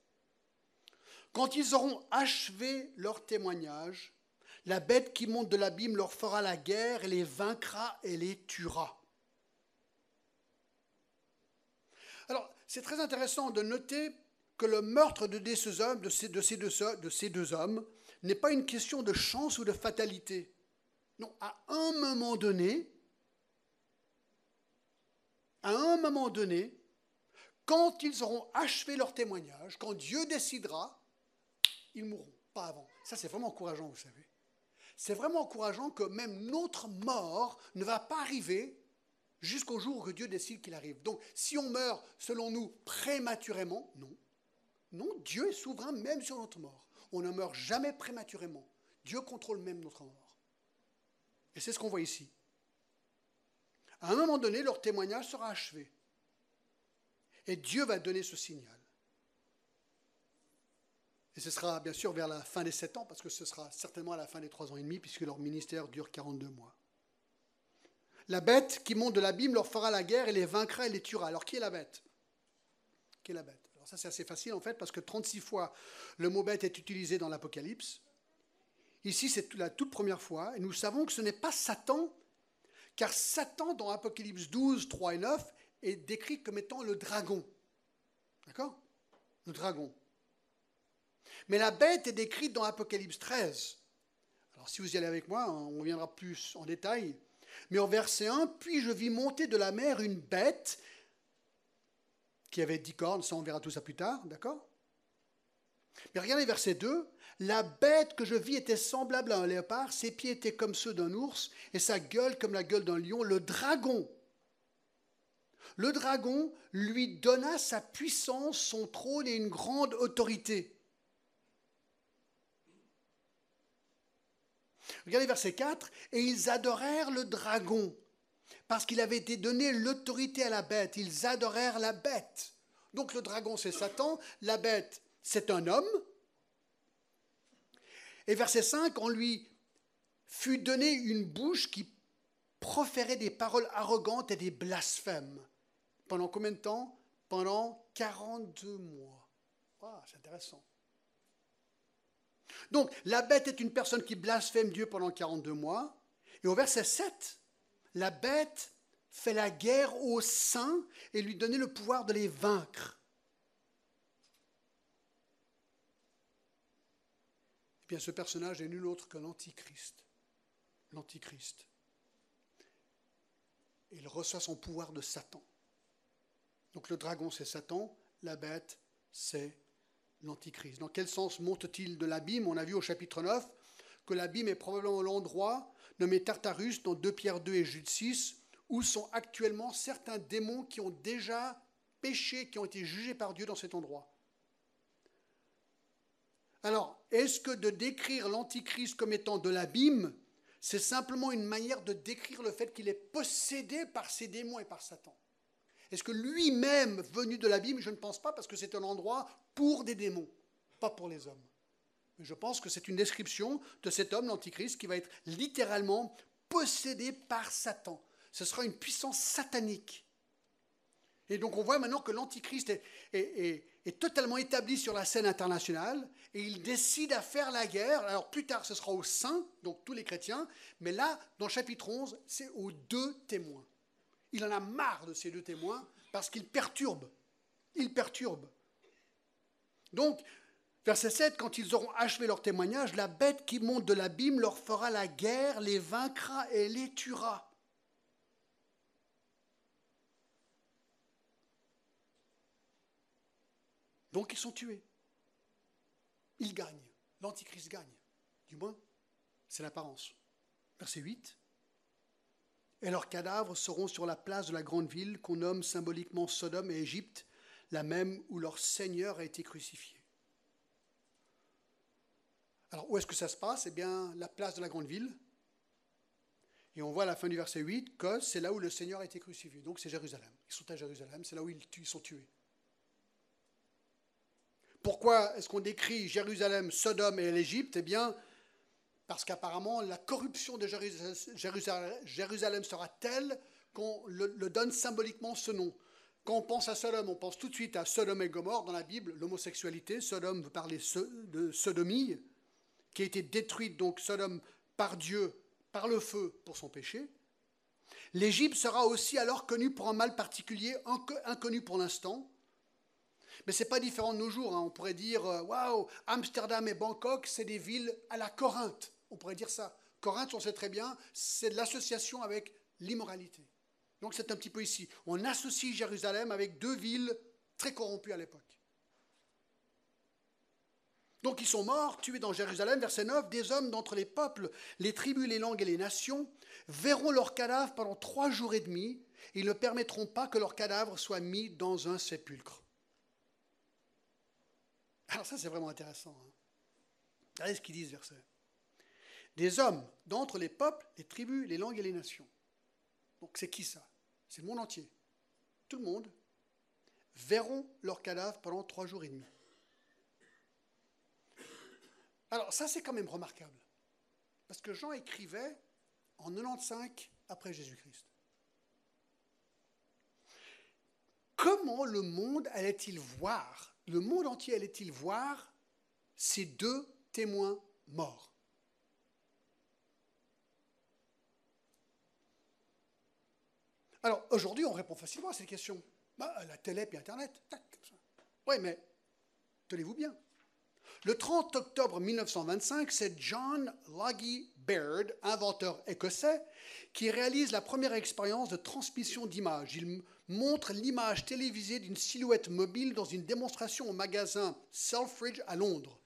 Quand ils auront achevé leur témoignage, la bête qui monte de l'abîme leur fera la guerre et les vaincra et les tuera. Alors, c'est très intéressant de noter que le meurtre de ces, de ces deux hommes n'est pas une question de chance ou de fatalité. Non, à un moment donné, à un moment donné, quand ils auront achevé leur témoignage, quand Dieu décidera, ils mourront, pas avant. Ça, c'est vraiment encourageant, vous savez. C'est vraiment encourageant que même notre mort ne va pas arriver jusqu'au jour que Dieu décide qu'il arrive. Donc, si on meurt, selon nous, prématurément, non. Non, Dieu est souverain même sur notre mort. On ne meurt jamais prématurément. Dieu contrôle même notre mort. Et c'est ce qu'on voit ici. À un moment donné, leur témoignage sera achevé. Et Dieu va donner ce signal. Et ce sera bien sûr vers la fin des sept ans, parce que ce sera certainement à la fin des trois ans et demi, puisque leur ministère dure 42 mois. La bête qui monte de l'abîme leur fera la guerre et les vaincra et les tuera. Alors qui est la bête? Qui est la bête? Alors ça c'est assez facile en fait, parce que 36 fois le mot bête est utilisé dans l'Apocalypse. Ici c'est la toute première fois, et nous savons que ce n'est pas Satan car Satan, dans Apocalypse 12, 3 et 9, est décrit comme étant le dragon. D'accord? Le dragon. Mais la bête est décrite dans Apocalypse 13. Alors si vous y allez avec moi, on reviendra plus en détail. Mais en verset 1, puis je vis monter de la mer une bête qui avait dix cornes, ça on verra tout ça plus tard, d'accord? Mais regardez verset 2, la bête que je vis était semblable à un léopard, ses pieds étaient comme ceux d'un ours, et sa gueule comme la gueule d'un lion. Le dragon, le dragon lui donna sa puissance, son trône et une grande autorité. Regardez verset 4, et ils adorèrent le dragon, parce qu'il avait été donné l'autorité à la bête. Ils adorèrent la bête. Donc le dragon, c'est Satan, la bête, c'est un homme, Et verset 5, on lui fut donné une bouche qui proférait des paroles arrogantes et des blasphèmes. Pendant combien de temps? Pendant 42 mois. Ah, c'est intéressant. Donc, la bête est une personne qui blasphème Dieu pendant 42 mois. Et au verset 7, la bête fait la guerre aux saints et lui donnait le pouvoir de les vaincre. Eh bien, ce personnage est nul autre que l'Antichrist. L'Antichrist. Il reçoit son pouvoir de Satan. Donc le dragon, c'est Satan, la bête, c'est l'Antichrist. Dans quel sens monte-t-il de l'abîme? On a vu au chapitre 9 que l'abîme est probablement l'endroit nommé Tartarus dans 2 Pierre 2 et Jude 6, où sont actuellement certains démons qui ont déjà péché, qui ont été jugés par Dieu dans cet endroit. Alors, est-ce que de décrire l'Antichrist comme étant de l'abîme, c'est simplement une manière de décrire le fait qu'il est possédé par ces démons et par Satan? Est-ce que lui-même, venu de l'abîme, je ne pense pas, parce que c'est un endroit pour des démons, pas pour les hommes. Mais je pense que c'est une description de cet homme, l'Antichrist, qui va être littéralement possédé par Satan. Ce sera une puissance satanique. Et donc on voit maintenant que l'Antichrist est, est, totalement établi sur la scène internationale et il décide à faire la guerre. Alors plus tard, ce sera aux saints, donc tous les chrétiens, mais là, dans chapitre 11, c'est aux deux témoins. Il en a marre de ces deux témoins parce qu'ils perturbent. Ils perturbent. Donc, verset 7, quand ils auront achevé leur témoignage, la bête qui monte de l'abîme leur fera la guerre, les vaincra et les tuera. Donc ils sont tués. Ils gagnent. L'Antichrist gagne. Du moins, c'est l'apparence. Verset 8. Et leurs cadavres seront sur la place de la grande ville qu'on nomme symboliquement Sodome et Égypte, la même où leur Seigneur a été crucifié. Alors où est-ce que ça se passe? Eh bien, la place de la grande ville. Et on voit à la fin du verset 8 que c'est là où le Seigneur a été crucifié. Donc c'est Jérusalem. Ils sont à Jérusalem, c'est là où ils sont tués. Pourquoi est-ce qu'on décrit Jérusalem, Sodome et l'Égypte? Eh bien, parce qu'apparemment, la corruption de Jérusalem, sera telle qu'on le, donne symboliquement ce nom. Quand on pense à Sodome, on pense tout de suite à Sodome et Gomorre dans la Bible, l'homosexualité. Sodome veut parler de sodomie, qui a été détruite, donc Sodome, par Dieu, par le feu, pour son péché. L'Égypte sera aussi alors connue pour un mal particulier, inconnu pour l'instant, mais ce n'est pas différent de nos jours. Hein. On pourrait dire, euh, waouh, Amsterdam et Bangkok, c'est des villes à la Corinthe. On pourrait dire ça. Corinthe, on sait très bien, c'est de l'association avec l'immoralité. Donc c'est un petit peu ici. On associe Jérusalem avec deux villes très corrompues à l'époque. Donc ils sont morts, tués dans Jérusalem, verset 9, des hommes d'entre les peuples, les tribus, les langues et les nations verront leurs cadavres pendant trois jours et demi. Ils ne permettront pas que leurs cadavres soient mis dans un sépulcre. Alors ça, c'est vraiment intéressant. Hein. Regardez ce qu'ils disent, verset. Des hommes d'entre les peuples, les tribus, les langues et les nations. Donc c'est qui ça? C'est le monde entier. Tout le monde verront leurs cadavres pendant trois jours et demi. Alors ça, c'est quand même remarquable. Parce que Jean écrivait en 95 après Jésus-Christ. Comment le monde allait-il voir? Le monde entier allait-il voir ces deux témoins morts? Alors, aujourd'hui, on répond facilement à cette question. Bah, la télé et Internet. Oui, mais tenez-vous bien. Le 30 octobre 1925, c'est John Logie Baird, inventeur écossais, qui réalise la première expérience de transmission d'images. Il montre l'image télévisée d'une silhouette mobile dans une démonstration au magasin Selfridge à Londres.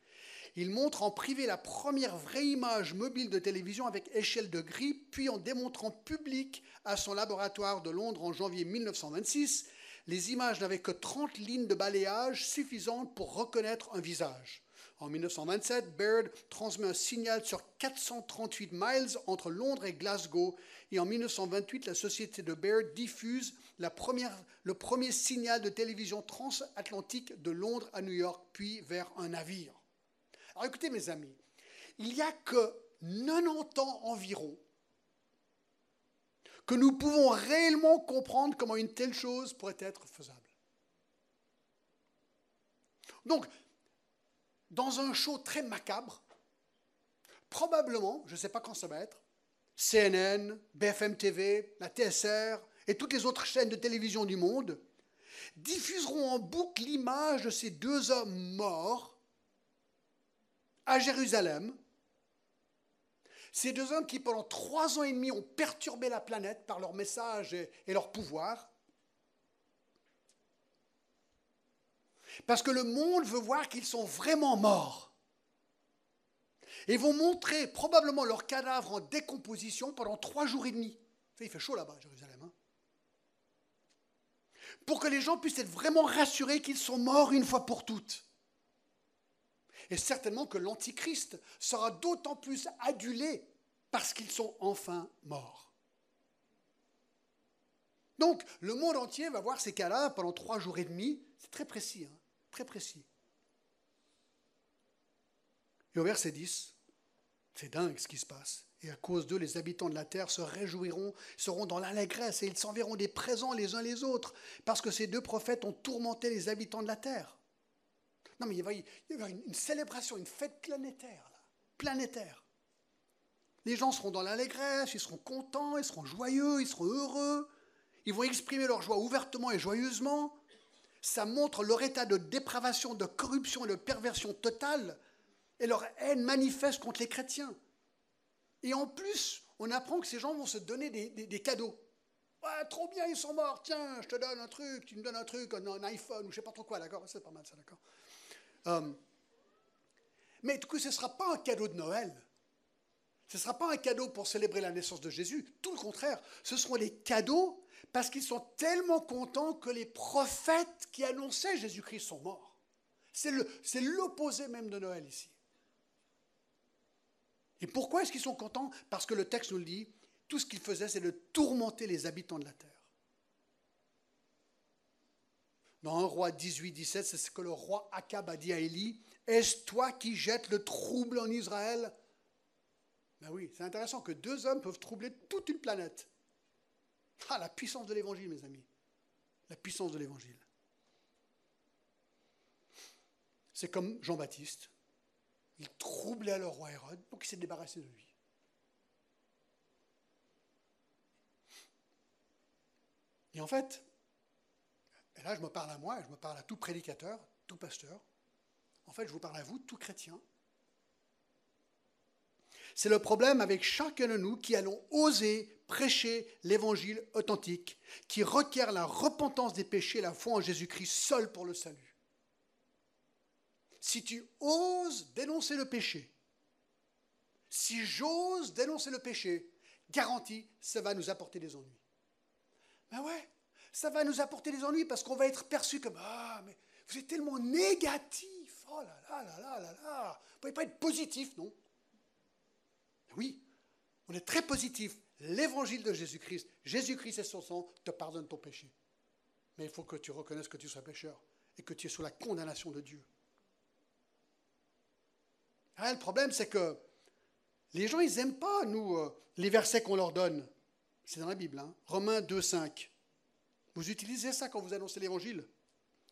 Il montre en privé la première vraie image mobile de télévision avec échelle de gris, puis en démontrant public à son laboratoire de Londres en janvier 1926, les images n'avaient que 30 lignes de balayage suffisantes pour reconnaître un visage. En 1927, Baird transmet un signal sur 438 miles entre Londres et Glasgow. Et en 1928, la société de Baird diffuse le premier signal de télévision transatlantique de Londres à New York, puis vers un navire. Alors écoutez mes amis, il n'y a que 90 ans environ que nous pouvons réellement comprendre comment une telle chose pourrait être faisable. Donc, dans un show très macabre, probablement, je ne sais pas quand ça va être, CNN, BFM TV, la TSR et toutes les autres chaînes de télévision du monde diffuseront en boucle l'image de ces deux hommes morts à Jérusalem. Ces deux hommes qui, pendant trois ans et demi, ont perturbé la planète par leur message et, leur pouvoir. Parce que le monde veut voir qu'ils sont vraiment morts. Et vont montrer probablement leurs cadavres en décomposition pendant trois jours et demi. Il fait chaud là-bas à Jérusalem. Hein pour que les gens puissent être vraiment rassurés qu'ils sont morts une fois pour toutes. Et certainement que l'Antichrist sera d'autant plus adulé parce qu'ils sont enfin morts. Donc, le monde entier va voir ces cas-là pendant trois jours et demi. C'est très précis, hein, très précis. Et au verset 10, c'est dingue ce qui se passe. Et à cause d'eux, les habitants de la terre se réjouiront, seront dans l'allégresse et ils s'enverront des présents les uns les autres, parce que ces deux prophètes ont tourmenté les habitants de la terre. Non, mais il y avoir une célébration, une fête planétaire, planétaire. Les gens seront dans l'allégresse, ils seront contents, ils seront joyeux, ils seront heureux. Ils vont exprimer leur joie ouvertement et joyeusement. Ça montre leur état de dépravation, de corruption et de perversion totale et leur haine manifeste contre les chrétiens. Et en plus, on apprend que ces gens vont se donner des, cadeaux. Ouais, trop bien, ils sont morts. Tiens, je te donne un truc, tu me donnes un truc, un, iPhone, ou je sais pas trop quoi, d'accord C'est pas mal ça, d'accord euh, Mais du coup, ce ne sera pas un cadeau de Noël. Ce ne sera pas un cadeau pour célébrer la naissance de Jésus. Tout le contraire, ce seront des cadeaux parce qu'ils sont tellement contents que les prophètes qui annonçaient Jésus-Christ sont morts. C'est l'opposé même de Noël ici. Et pourquoi est-ce qu'ils sont contents? Parce que le texte nous le dit, tout ce qu'ils faisaient, c'est de tourmenter les habitants de la terre. Dans 1 roi 18, 17, c'est ce que le roi Akab a dit à Élie. Est-ce toi qui jettes le trouble en Israël? Ben oui, c'est intéressant que deux hommes peuvent troubler toute une planète. Ah, la puissance de l'évangile, mes amis. La puissance de l'évangile. C'est comme Jean-Baptiste. Il troublait le roi Hérode, donc il s'est débarrassé de lui. Et en fait, et là je me parle à moi, je me parle à tout prédicateur, tout pasteur, en fait je vous parle à vous, tout chrétien. C'est le problème avec chacun de nous qui allons oser prêcher l'évangile authentique, qui requiert la repentance des péchés, la foi en Jésus-Christ seul pour le salut si tu oses dénoncer le péché, si j'ose dénoncer le péché, garantie, ça va nous apporter des ennuis. Ben ouais, ça va nous apporter des ennuis parce qu'on va être perçu comme Ah, mais vous êtes tellement négatif. Oh là là là là là là. Vous ne pouvez pas être positif, non? Oui, on est très positif. L'évangile de Jésus-Christ, Jésus-Christ et son sang te pardonnent ton péché. Mais il faut que tu reconnaisses que tu sois pécheur et que tu es sous la condamnation de Dieu. Ah, le problème, c'est que les gens, ils n'aiment pas, nous, euh, les versets qu'on leur donne. C'est dans la Bible, hein? Romains 2, 5. Vous utilisez ça quand vous annoncez l'évangile.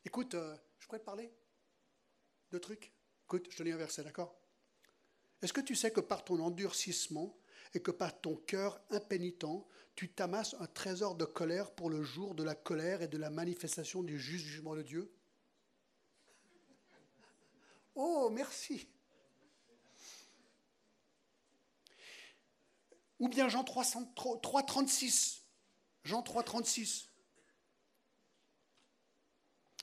Écoute, euh, je pourrais te parler de trucs Écoute, je te lis un verset, d'accord? Est-ce que tu sais que par ton endurcissement et que par ton cœur impénitent, tu t'amasses un trésor de colère pour le jour de la colère et de la manifestation du juste jugement de Dieu? Oh, merci Ou bien Jean 3, 36. Jean 3, 36.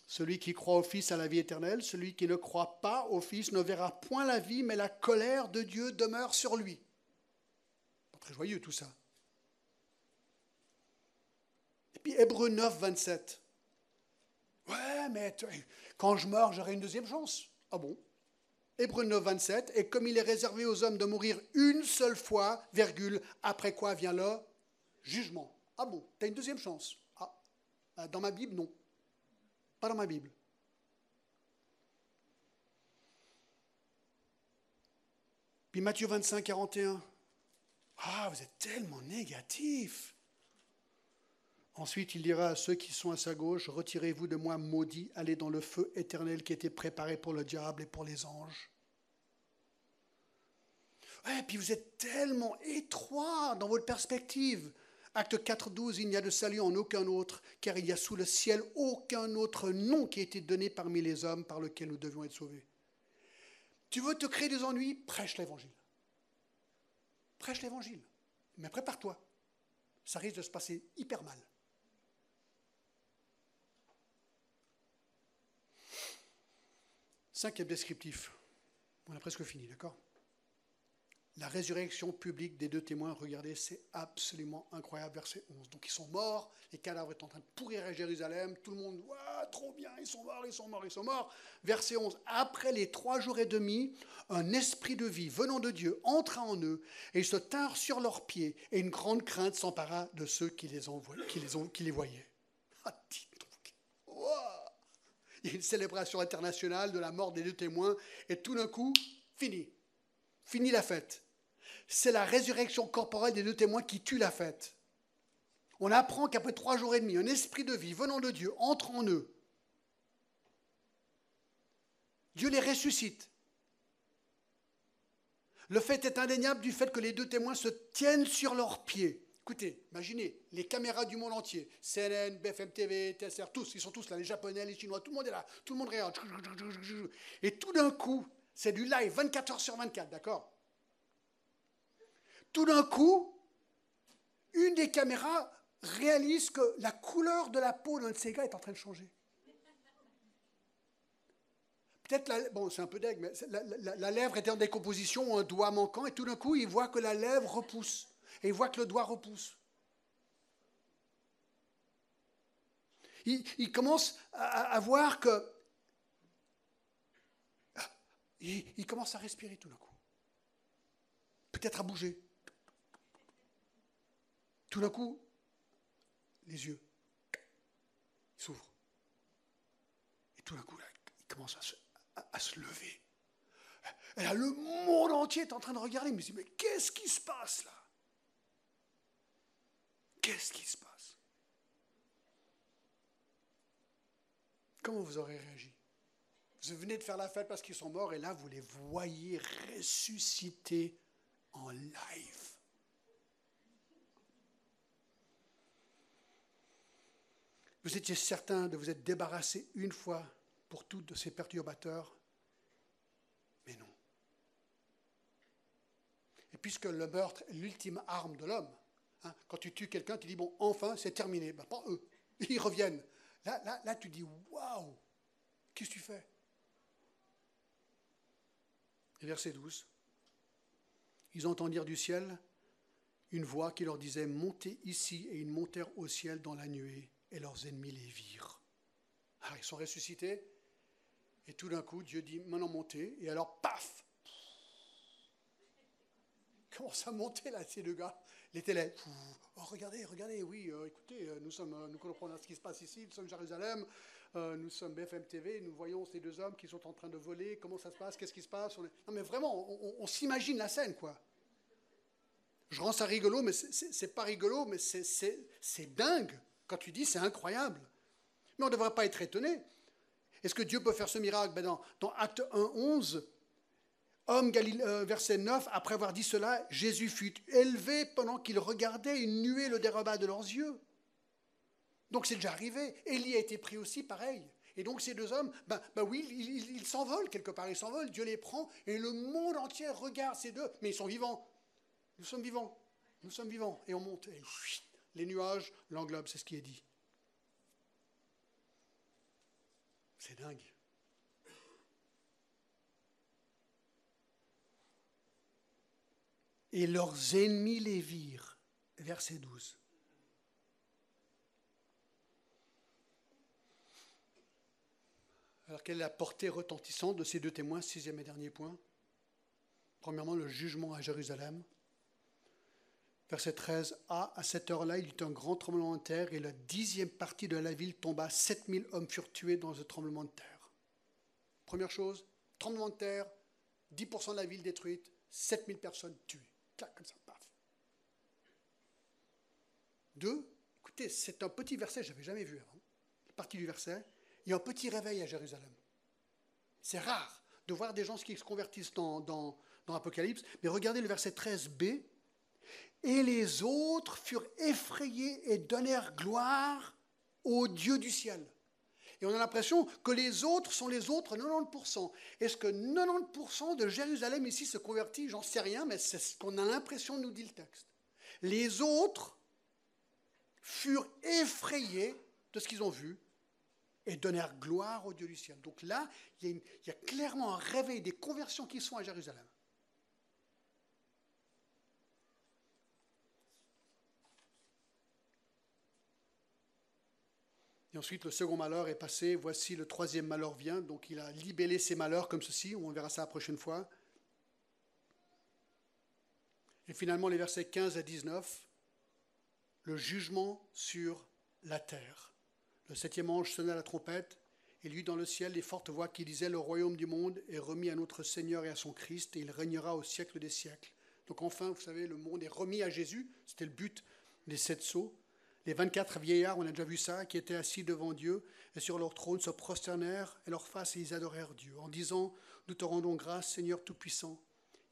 Celui qui croit au Fils a la vie éternelle, celui qui ne croit pas au Fils ne verra point la vie, mais la colère de Dieu demeure sur lui. Pas très joyeux tout ça. Et puis Hébreu 9, 27. Ouais, mais quand je meurs, j'aurai une deuxième chance. Ah bon? Hébreu 9, 27, et comme il est réservé aux hommes de mourir une seule fois, virgule, après quoi vient le jugement. Ah bon, tu as une deuxième chance. Ah, bah, dans ma Bible, non. Pas dans ma Bible. Puis Matthieu 25, 41. Ah, vous êtes tellement négatif. Ensuite, il dira à ceux qui sont à sa gauche, Retirez-vous de moi, maudits, allez dans le feu éternel qui était préparé pour le diable et pour les anges. Et puis vous êtes tellement étroit dans votre perspective. Acte 4, 12, il n'y a de salut en aucun autre, car il n'y a sous le ciel aucun autre nom qui a été donné parmi les hommes par lequel nous devions être sauvés. Tu veux te créer des ennuis? Prêche l'évangile. Prêche l'évangile. Mais prépare-toi. Ça risque de se passer hyper mal. Cinquième descriptif. On a presque fini, d'accord? La résurrection publique des deux témoins, regardez, c'est absolument incroyable, verset 11. Donc ils sont morts, les cadavres sont en train de pourrir à Jérusalem, tout le monde, voit trop bien, ils sont morts, ils sont morts, ils sont morts. Verset 11, après les trois jours et demi, un esprit de vie venant de Dieu entra en eux, et ils se tinrent sur leurs pieds, et une grande crainte s'empara de ceux qui les, qui les, ont, qui les voyaient. Ah, il y a une célébration internationale de la mort des deux témoins, et tout d'un coup, fini. Fini la fête. C'est la résurrection corporelle des deux témoins qui tue la fête. On apprend qu'après trois jours et demi, un esprit de vie venant de Dieu entre en eux. Dieu les ressuscite. Le fait est indéniable du fait que les deux témoins se tiennent sur leurs pieds. Écoutez, imaginez, les caméras du monde entier, CNN, BFM TV, TSR, tous, ils sont tous là, les Japonais, les Chinois, tout le monde est là, tout le monde regarde. Et tout d'un coup, c'est du live 24 heures sur 24, d'accord? Tout d'un coup, une des caméras réalise que la couleur de la peau d'un de ces gars est en train de changer. Peut-être, bon, c'est un peu deg, mais la, la, lèvre était en décomposition, un doigt manquant, et tout d'un coup, il voit que la lèvre repousse et il voit que le doigt repousse. Il, commence à, voir que... Il, commence à respirer tout d'un coup. Peut-être à bouger. Tout d'un coup, les yeux s'ouvrent. Et tout d'un coup, il commence à se, lever. Et là, le monde entier est en train de regarder. Mais, mais qu'est-ce qui se passe là? Qu'est-ce qui se passe? Comment vous aurez réagi? Vous venez de faire la fête parce qu'ils sont morts et là, vous les voyez ressusciter en live. Vous étiez certain de vous être débarrassé une fois pour toutes de ces perturbateurs, mais non. Et puisque le meurtre est l'ultime arme de l'homme, Hein, quand tu tues quelqu'un, tu dis, bon, enfin, c'est terminé. Ben, pas eux. [laughs] Ils reviennent. Là, là, là tu dis, waouh, qu'est-ce que tu fais? Et verset 12. Ils entendirent du ciel une voix qui leur disait, montez ici, et ils montèrent au ciel dans la nuée, et leurs ennemis les virent. Alors, ah, ils sont ressuscités, et tout d'un coup, Dieu dit, maintenant montez, et alors, paf [laughs] Comment ça monter là, ces deux gars les télé. Oh, regardez, regardez, oui, euh, écoutez, euh, nous, sommes, euh, nous comprenons ce qui se passe ici, nous sommes Jérusalem, nous sommes BFM TV, nous voyons ces deux hommes qui sont en train de voler, comment ça se passe, qu'est-ce qui se passe? Non mais vraiment, on, s'imagine la scène, quoi. Je rends ça rigolo, mais c'est pas rigolo, mais c'est dingue. Quand tu dis, c'est incroyable. Mais on ne devrait pas être étonné. Est-ce que Dieu peut faire ce miracle? Ben dans, Acte 1, 11, Homme, euh, verset 9, après avoir dit cela, Jésus fut élevé pendant qu'il regardait une nuée le déroba de leurs yeux. Donc c'est déjà arrivé. Élie a été pris aussi, pareil. Et donc ces deux hommes, ben, ben oui, ils s'envolent quelque part, ils s'envolent, Dieu les prend, et le monde entier regarde ces deux, mais ils sont vivants. Nous sommes vivants, nous sommes vivants, et on monte, et les nuages l'englobent, c'est ce qui est dit. C'est dingue. et leurs ennemis les virent. Verset 12. Alors quelle est la portée retentissante de ces deux témoins, sixième et dernier point? Premièrement, le jugement à Jérusalem. Verset 13 A, à cette heure-là, il y eut un grand tremblement de terre et la dixième partie de la ville tomba. 7000 hommes furent tués dans ce tremblement de terre. Première chose, tremblement de terre, 10% de la ville détruite, 7000 personnes tuées. Clac, comme ça, paf. Deux, écoutez, c'est un petit verset, je n'avais jamais vu avant. Partie du verset, il y a un petit réveil à Jérusalem. C'est rare de voir des gens qui se convertissent dans, dans, dans mais regardez le verset 13b. Et les autres furent effrayés et donnèrent gloire au Dieu du ciel. Et on a l'impression que les autres sont les autres 90%. Est-ce que 90% de Jérusalem ici se convertit? J'en sais rien, mais c'est ce qu'on a l'impression, nous dit le texte. Les autres furent effrayés de ce qu'ils ont vu et donnèrent gloire au Dieu du ciel. Donc là, il y, a clairement un réveil des conversions qui sont à Jérusalem. Et ensuite, le second malheur est passé. Voici le troisième malheur vient. Donc, il a libellé ses malheurs comme ceci. On verra ça la prochaine fois. Et finalement, les versets 15 à 19, le jugement sur la terre. Le septième ange sonna la trompette, et lui dans le ciel les fortes voix qui disaient Le royaume du monde est remis à notre Seigneur et à son Christ, et il régnera au siècle des siècles. Donc enfin, vous savez, le monde est remis à Jésus. C'était le but des sept sceaux. Les 24 vieillards, on a déjà vu ça, qui étaient assis devant Dieu et sur leur trône se prosternèrent et leur face et ils adorèrent Dieu en disant Nous te rendons grâce, Seigneur Tout-Puissant,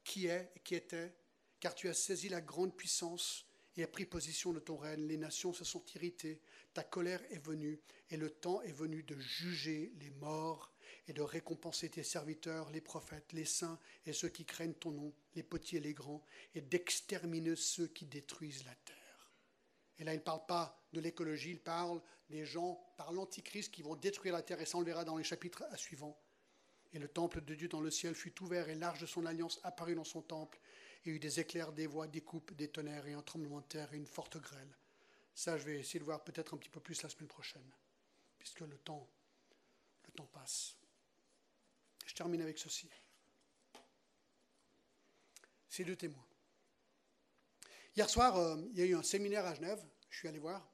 qui est et qui était, car tu as saisi la grande puissance et as pris position de ton règne. Les nations se sont irritées, ta colère est venue et le temps est venu de juger les morts et de récompenser tes serviteurs, les prophètes, les saints et ceux qui craignent ton nom, les petits et les grands, et d'exterminer ceux qui détruisent la terre. Et là, il ne parle pas de l'écologie, il parle des gens par l'Antichrist qui vont détruire la terre, et ça on le verra dans les chapitres suivants. Et le temple de Dieu dans le ciel fut ouvert, et l'arche de son alliance apparut dans son temple, et eut des éclairs, des voix, des coupes, des tonnerres, et un tremblement de terre, et une forte grêle. Ça, je vais essayer de voir peut-être un petit peu plus la semaine prochaine, puisque le temps, le temps passe. Je termine avec ceci. Ces deux témoins. Hier soir, euh, il y a eu un séminaire à Genève, je suis allé voir.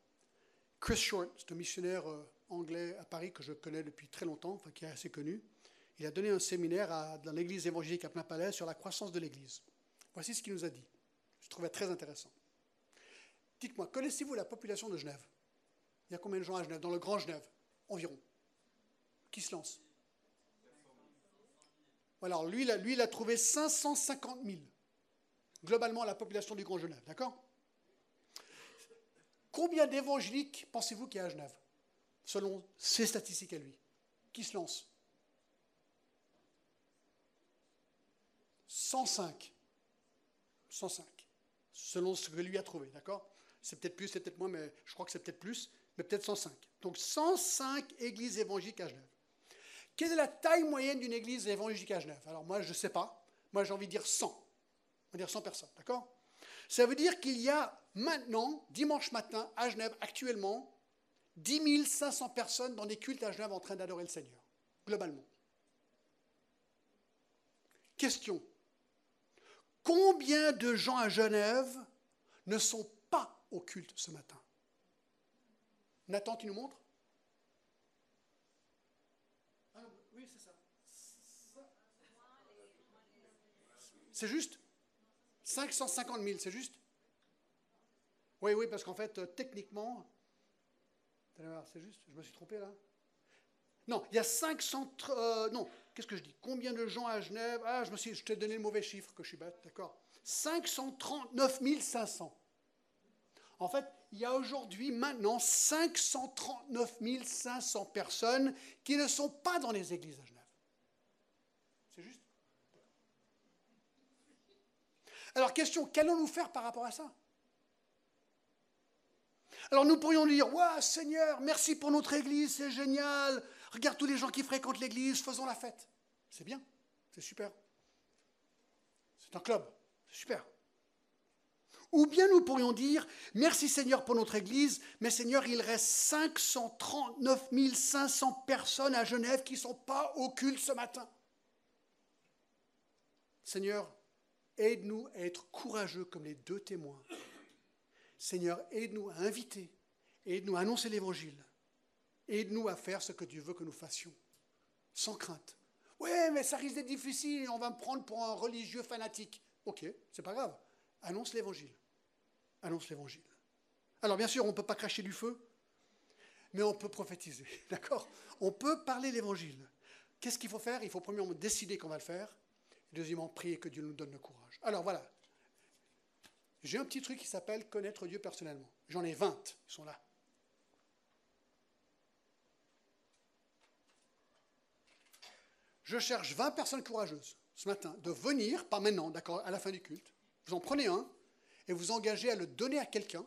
Chris Short, c'est un missionnaire euh, anglais à Paris que je connais depuis très longtemps, enfin qui est assez connu. Il a donné un séminaire dans l'église évangélique à plein palais sur la croissance de l'église. Voici ce qu'il nous a dit. Je trouvais très intéressant. Dites-moi, connaissez-vous la population de Genève? Il y a combien de gens à Genève? Dans le Grand Genève Environ. Qui se lance? Alors, lui, lui, il a trouvé 550 000 globalement la population du Grand Genève. D'accord? Combien d'évangéliques pensez-vous qu'il y a à Genève Selon ses statistiques à lui. Qui se lance 105. 105. Selon ce que lui a trouvé, d'accord? C'est peut-être plus, c'est peut-être moins, mais je crois que c'est peut-être plus, mais peut-être 105. Donc 105 églises évangéliques à Genève. Quelle est la taille moyenne d'une église évangélique à Genève? Alors moi, je ne sais pas. Moi, j'ai envie de dire 100. On va dire 100 personnes, d'accord? Ça veut dire qu'il y a maintenant, dimanche matin, à Genève, actuellement, 10 500 personnes dans des cultes à Genève en train d'adorer le Seigneur, globalement. Question. Combien de gens à Genève ne sont pas au culte ce matin? Nathan, tu nous montres? Ah Oui, c'est ça. C'est juste? 550 000, c'est juste? Oui, oui, parce qu'en fait, euh, techniquement, c'est juste, je me suis trompé là. Non, il y a 500, euh, non, qu'est-ce que je dis? Combien de gens à Genève? Ah, je me suis, je t'ai donné le mauvais chiffre, que je suis bête, d'accord. 539 500. En fait, il y a aujourd'hui maintenant 539 500 personnes qui ne sont pas dans les églises à Genève. C'est juste alors question, qu'allons-nous faire par rapport à ça? Alors nous pourrions dire, ouais Seigneur, merci pour notre Église, c'est génial, regarde tous les gens qui fréquentent l'Église, faisons la fête. C'est bien, c'est super. C'est un club, c'est super. Ou bien nous pourrions dire, merci Seigneur pour notre Église, mais Seigneur, il reste 539 500 personnes à Genève qui ne sont pas au culte ce matin. Seigneur, Aide-nous à être courageux comme les deux témoins. Seigneur, aide-nous à inviter, aide-nous à annoncer l'Évangile. Aide-nous à faire ce que tu veux que nous fassions, sans crainte. Oui, mais ça risque d'être difficile, on va me prendre pour un religieux fanatique. Ok, c'est pas grave. Annonce l'évangile. Annonce l'évangile. Alors bien sûr, on ne peut pas cracher du feu, mais on peut prophétiser, [laughs] d'accord? On peut parler l'évangile. Qu'est-ce qu'il faut faire? Il faut premièrement décider qu'on va le faire, deuxièmement prier que Dieu nous donne le courage. Alors voilà, j'ai un petit truc qui s'appelle connaître Dieu personnellement. J'en ai 20, ils sont là. Je cherche 20 personnes courageuses ce matin de venir, pas maintenant, d'accord, à la fin du culte. Vous en prenez un et vous engagez à le donner à quelqu'un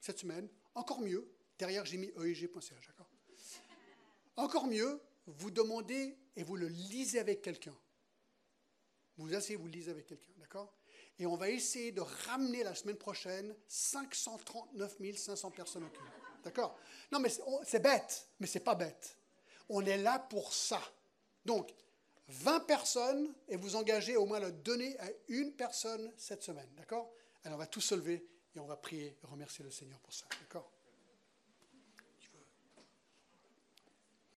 cette semaine. Encore mieux, derrière j'ai mis eig.ch, d'accord Encore mieux, vous demandez et vous le lisez avec quelqu'un. Vous asseyez, vous lisez avec quelqu'un, d'accord? Et on va essayer de ramener la semaine prochaine 539 500 personnes au culte. D'accord? Non, mais c'est bête, mais c'est pas bête. On est là pour ça. Donc, 20 personnes et vous engagez au moins à le donner à une personne cette semaine. D'accord? Alors on va tous se lever et on va prier et remercier le Seigneur pour ça. D'accord?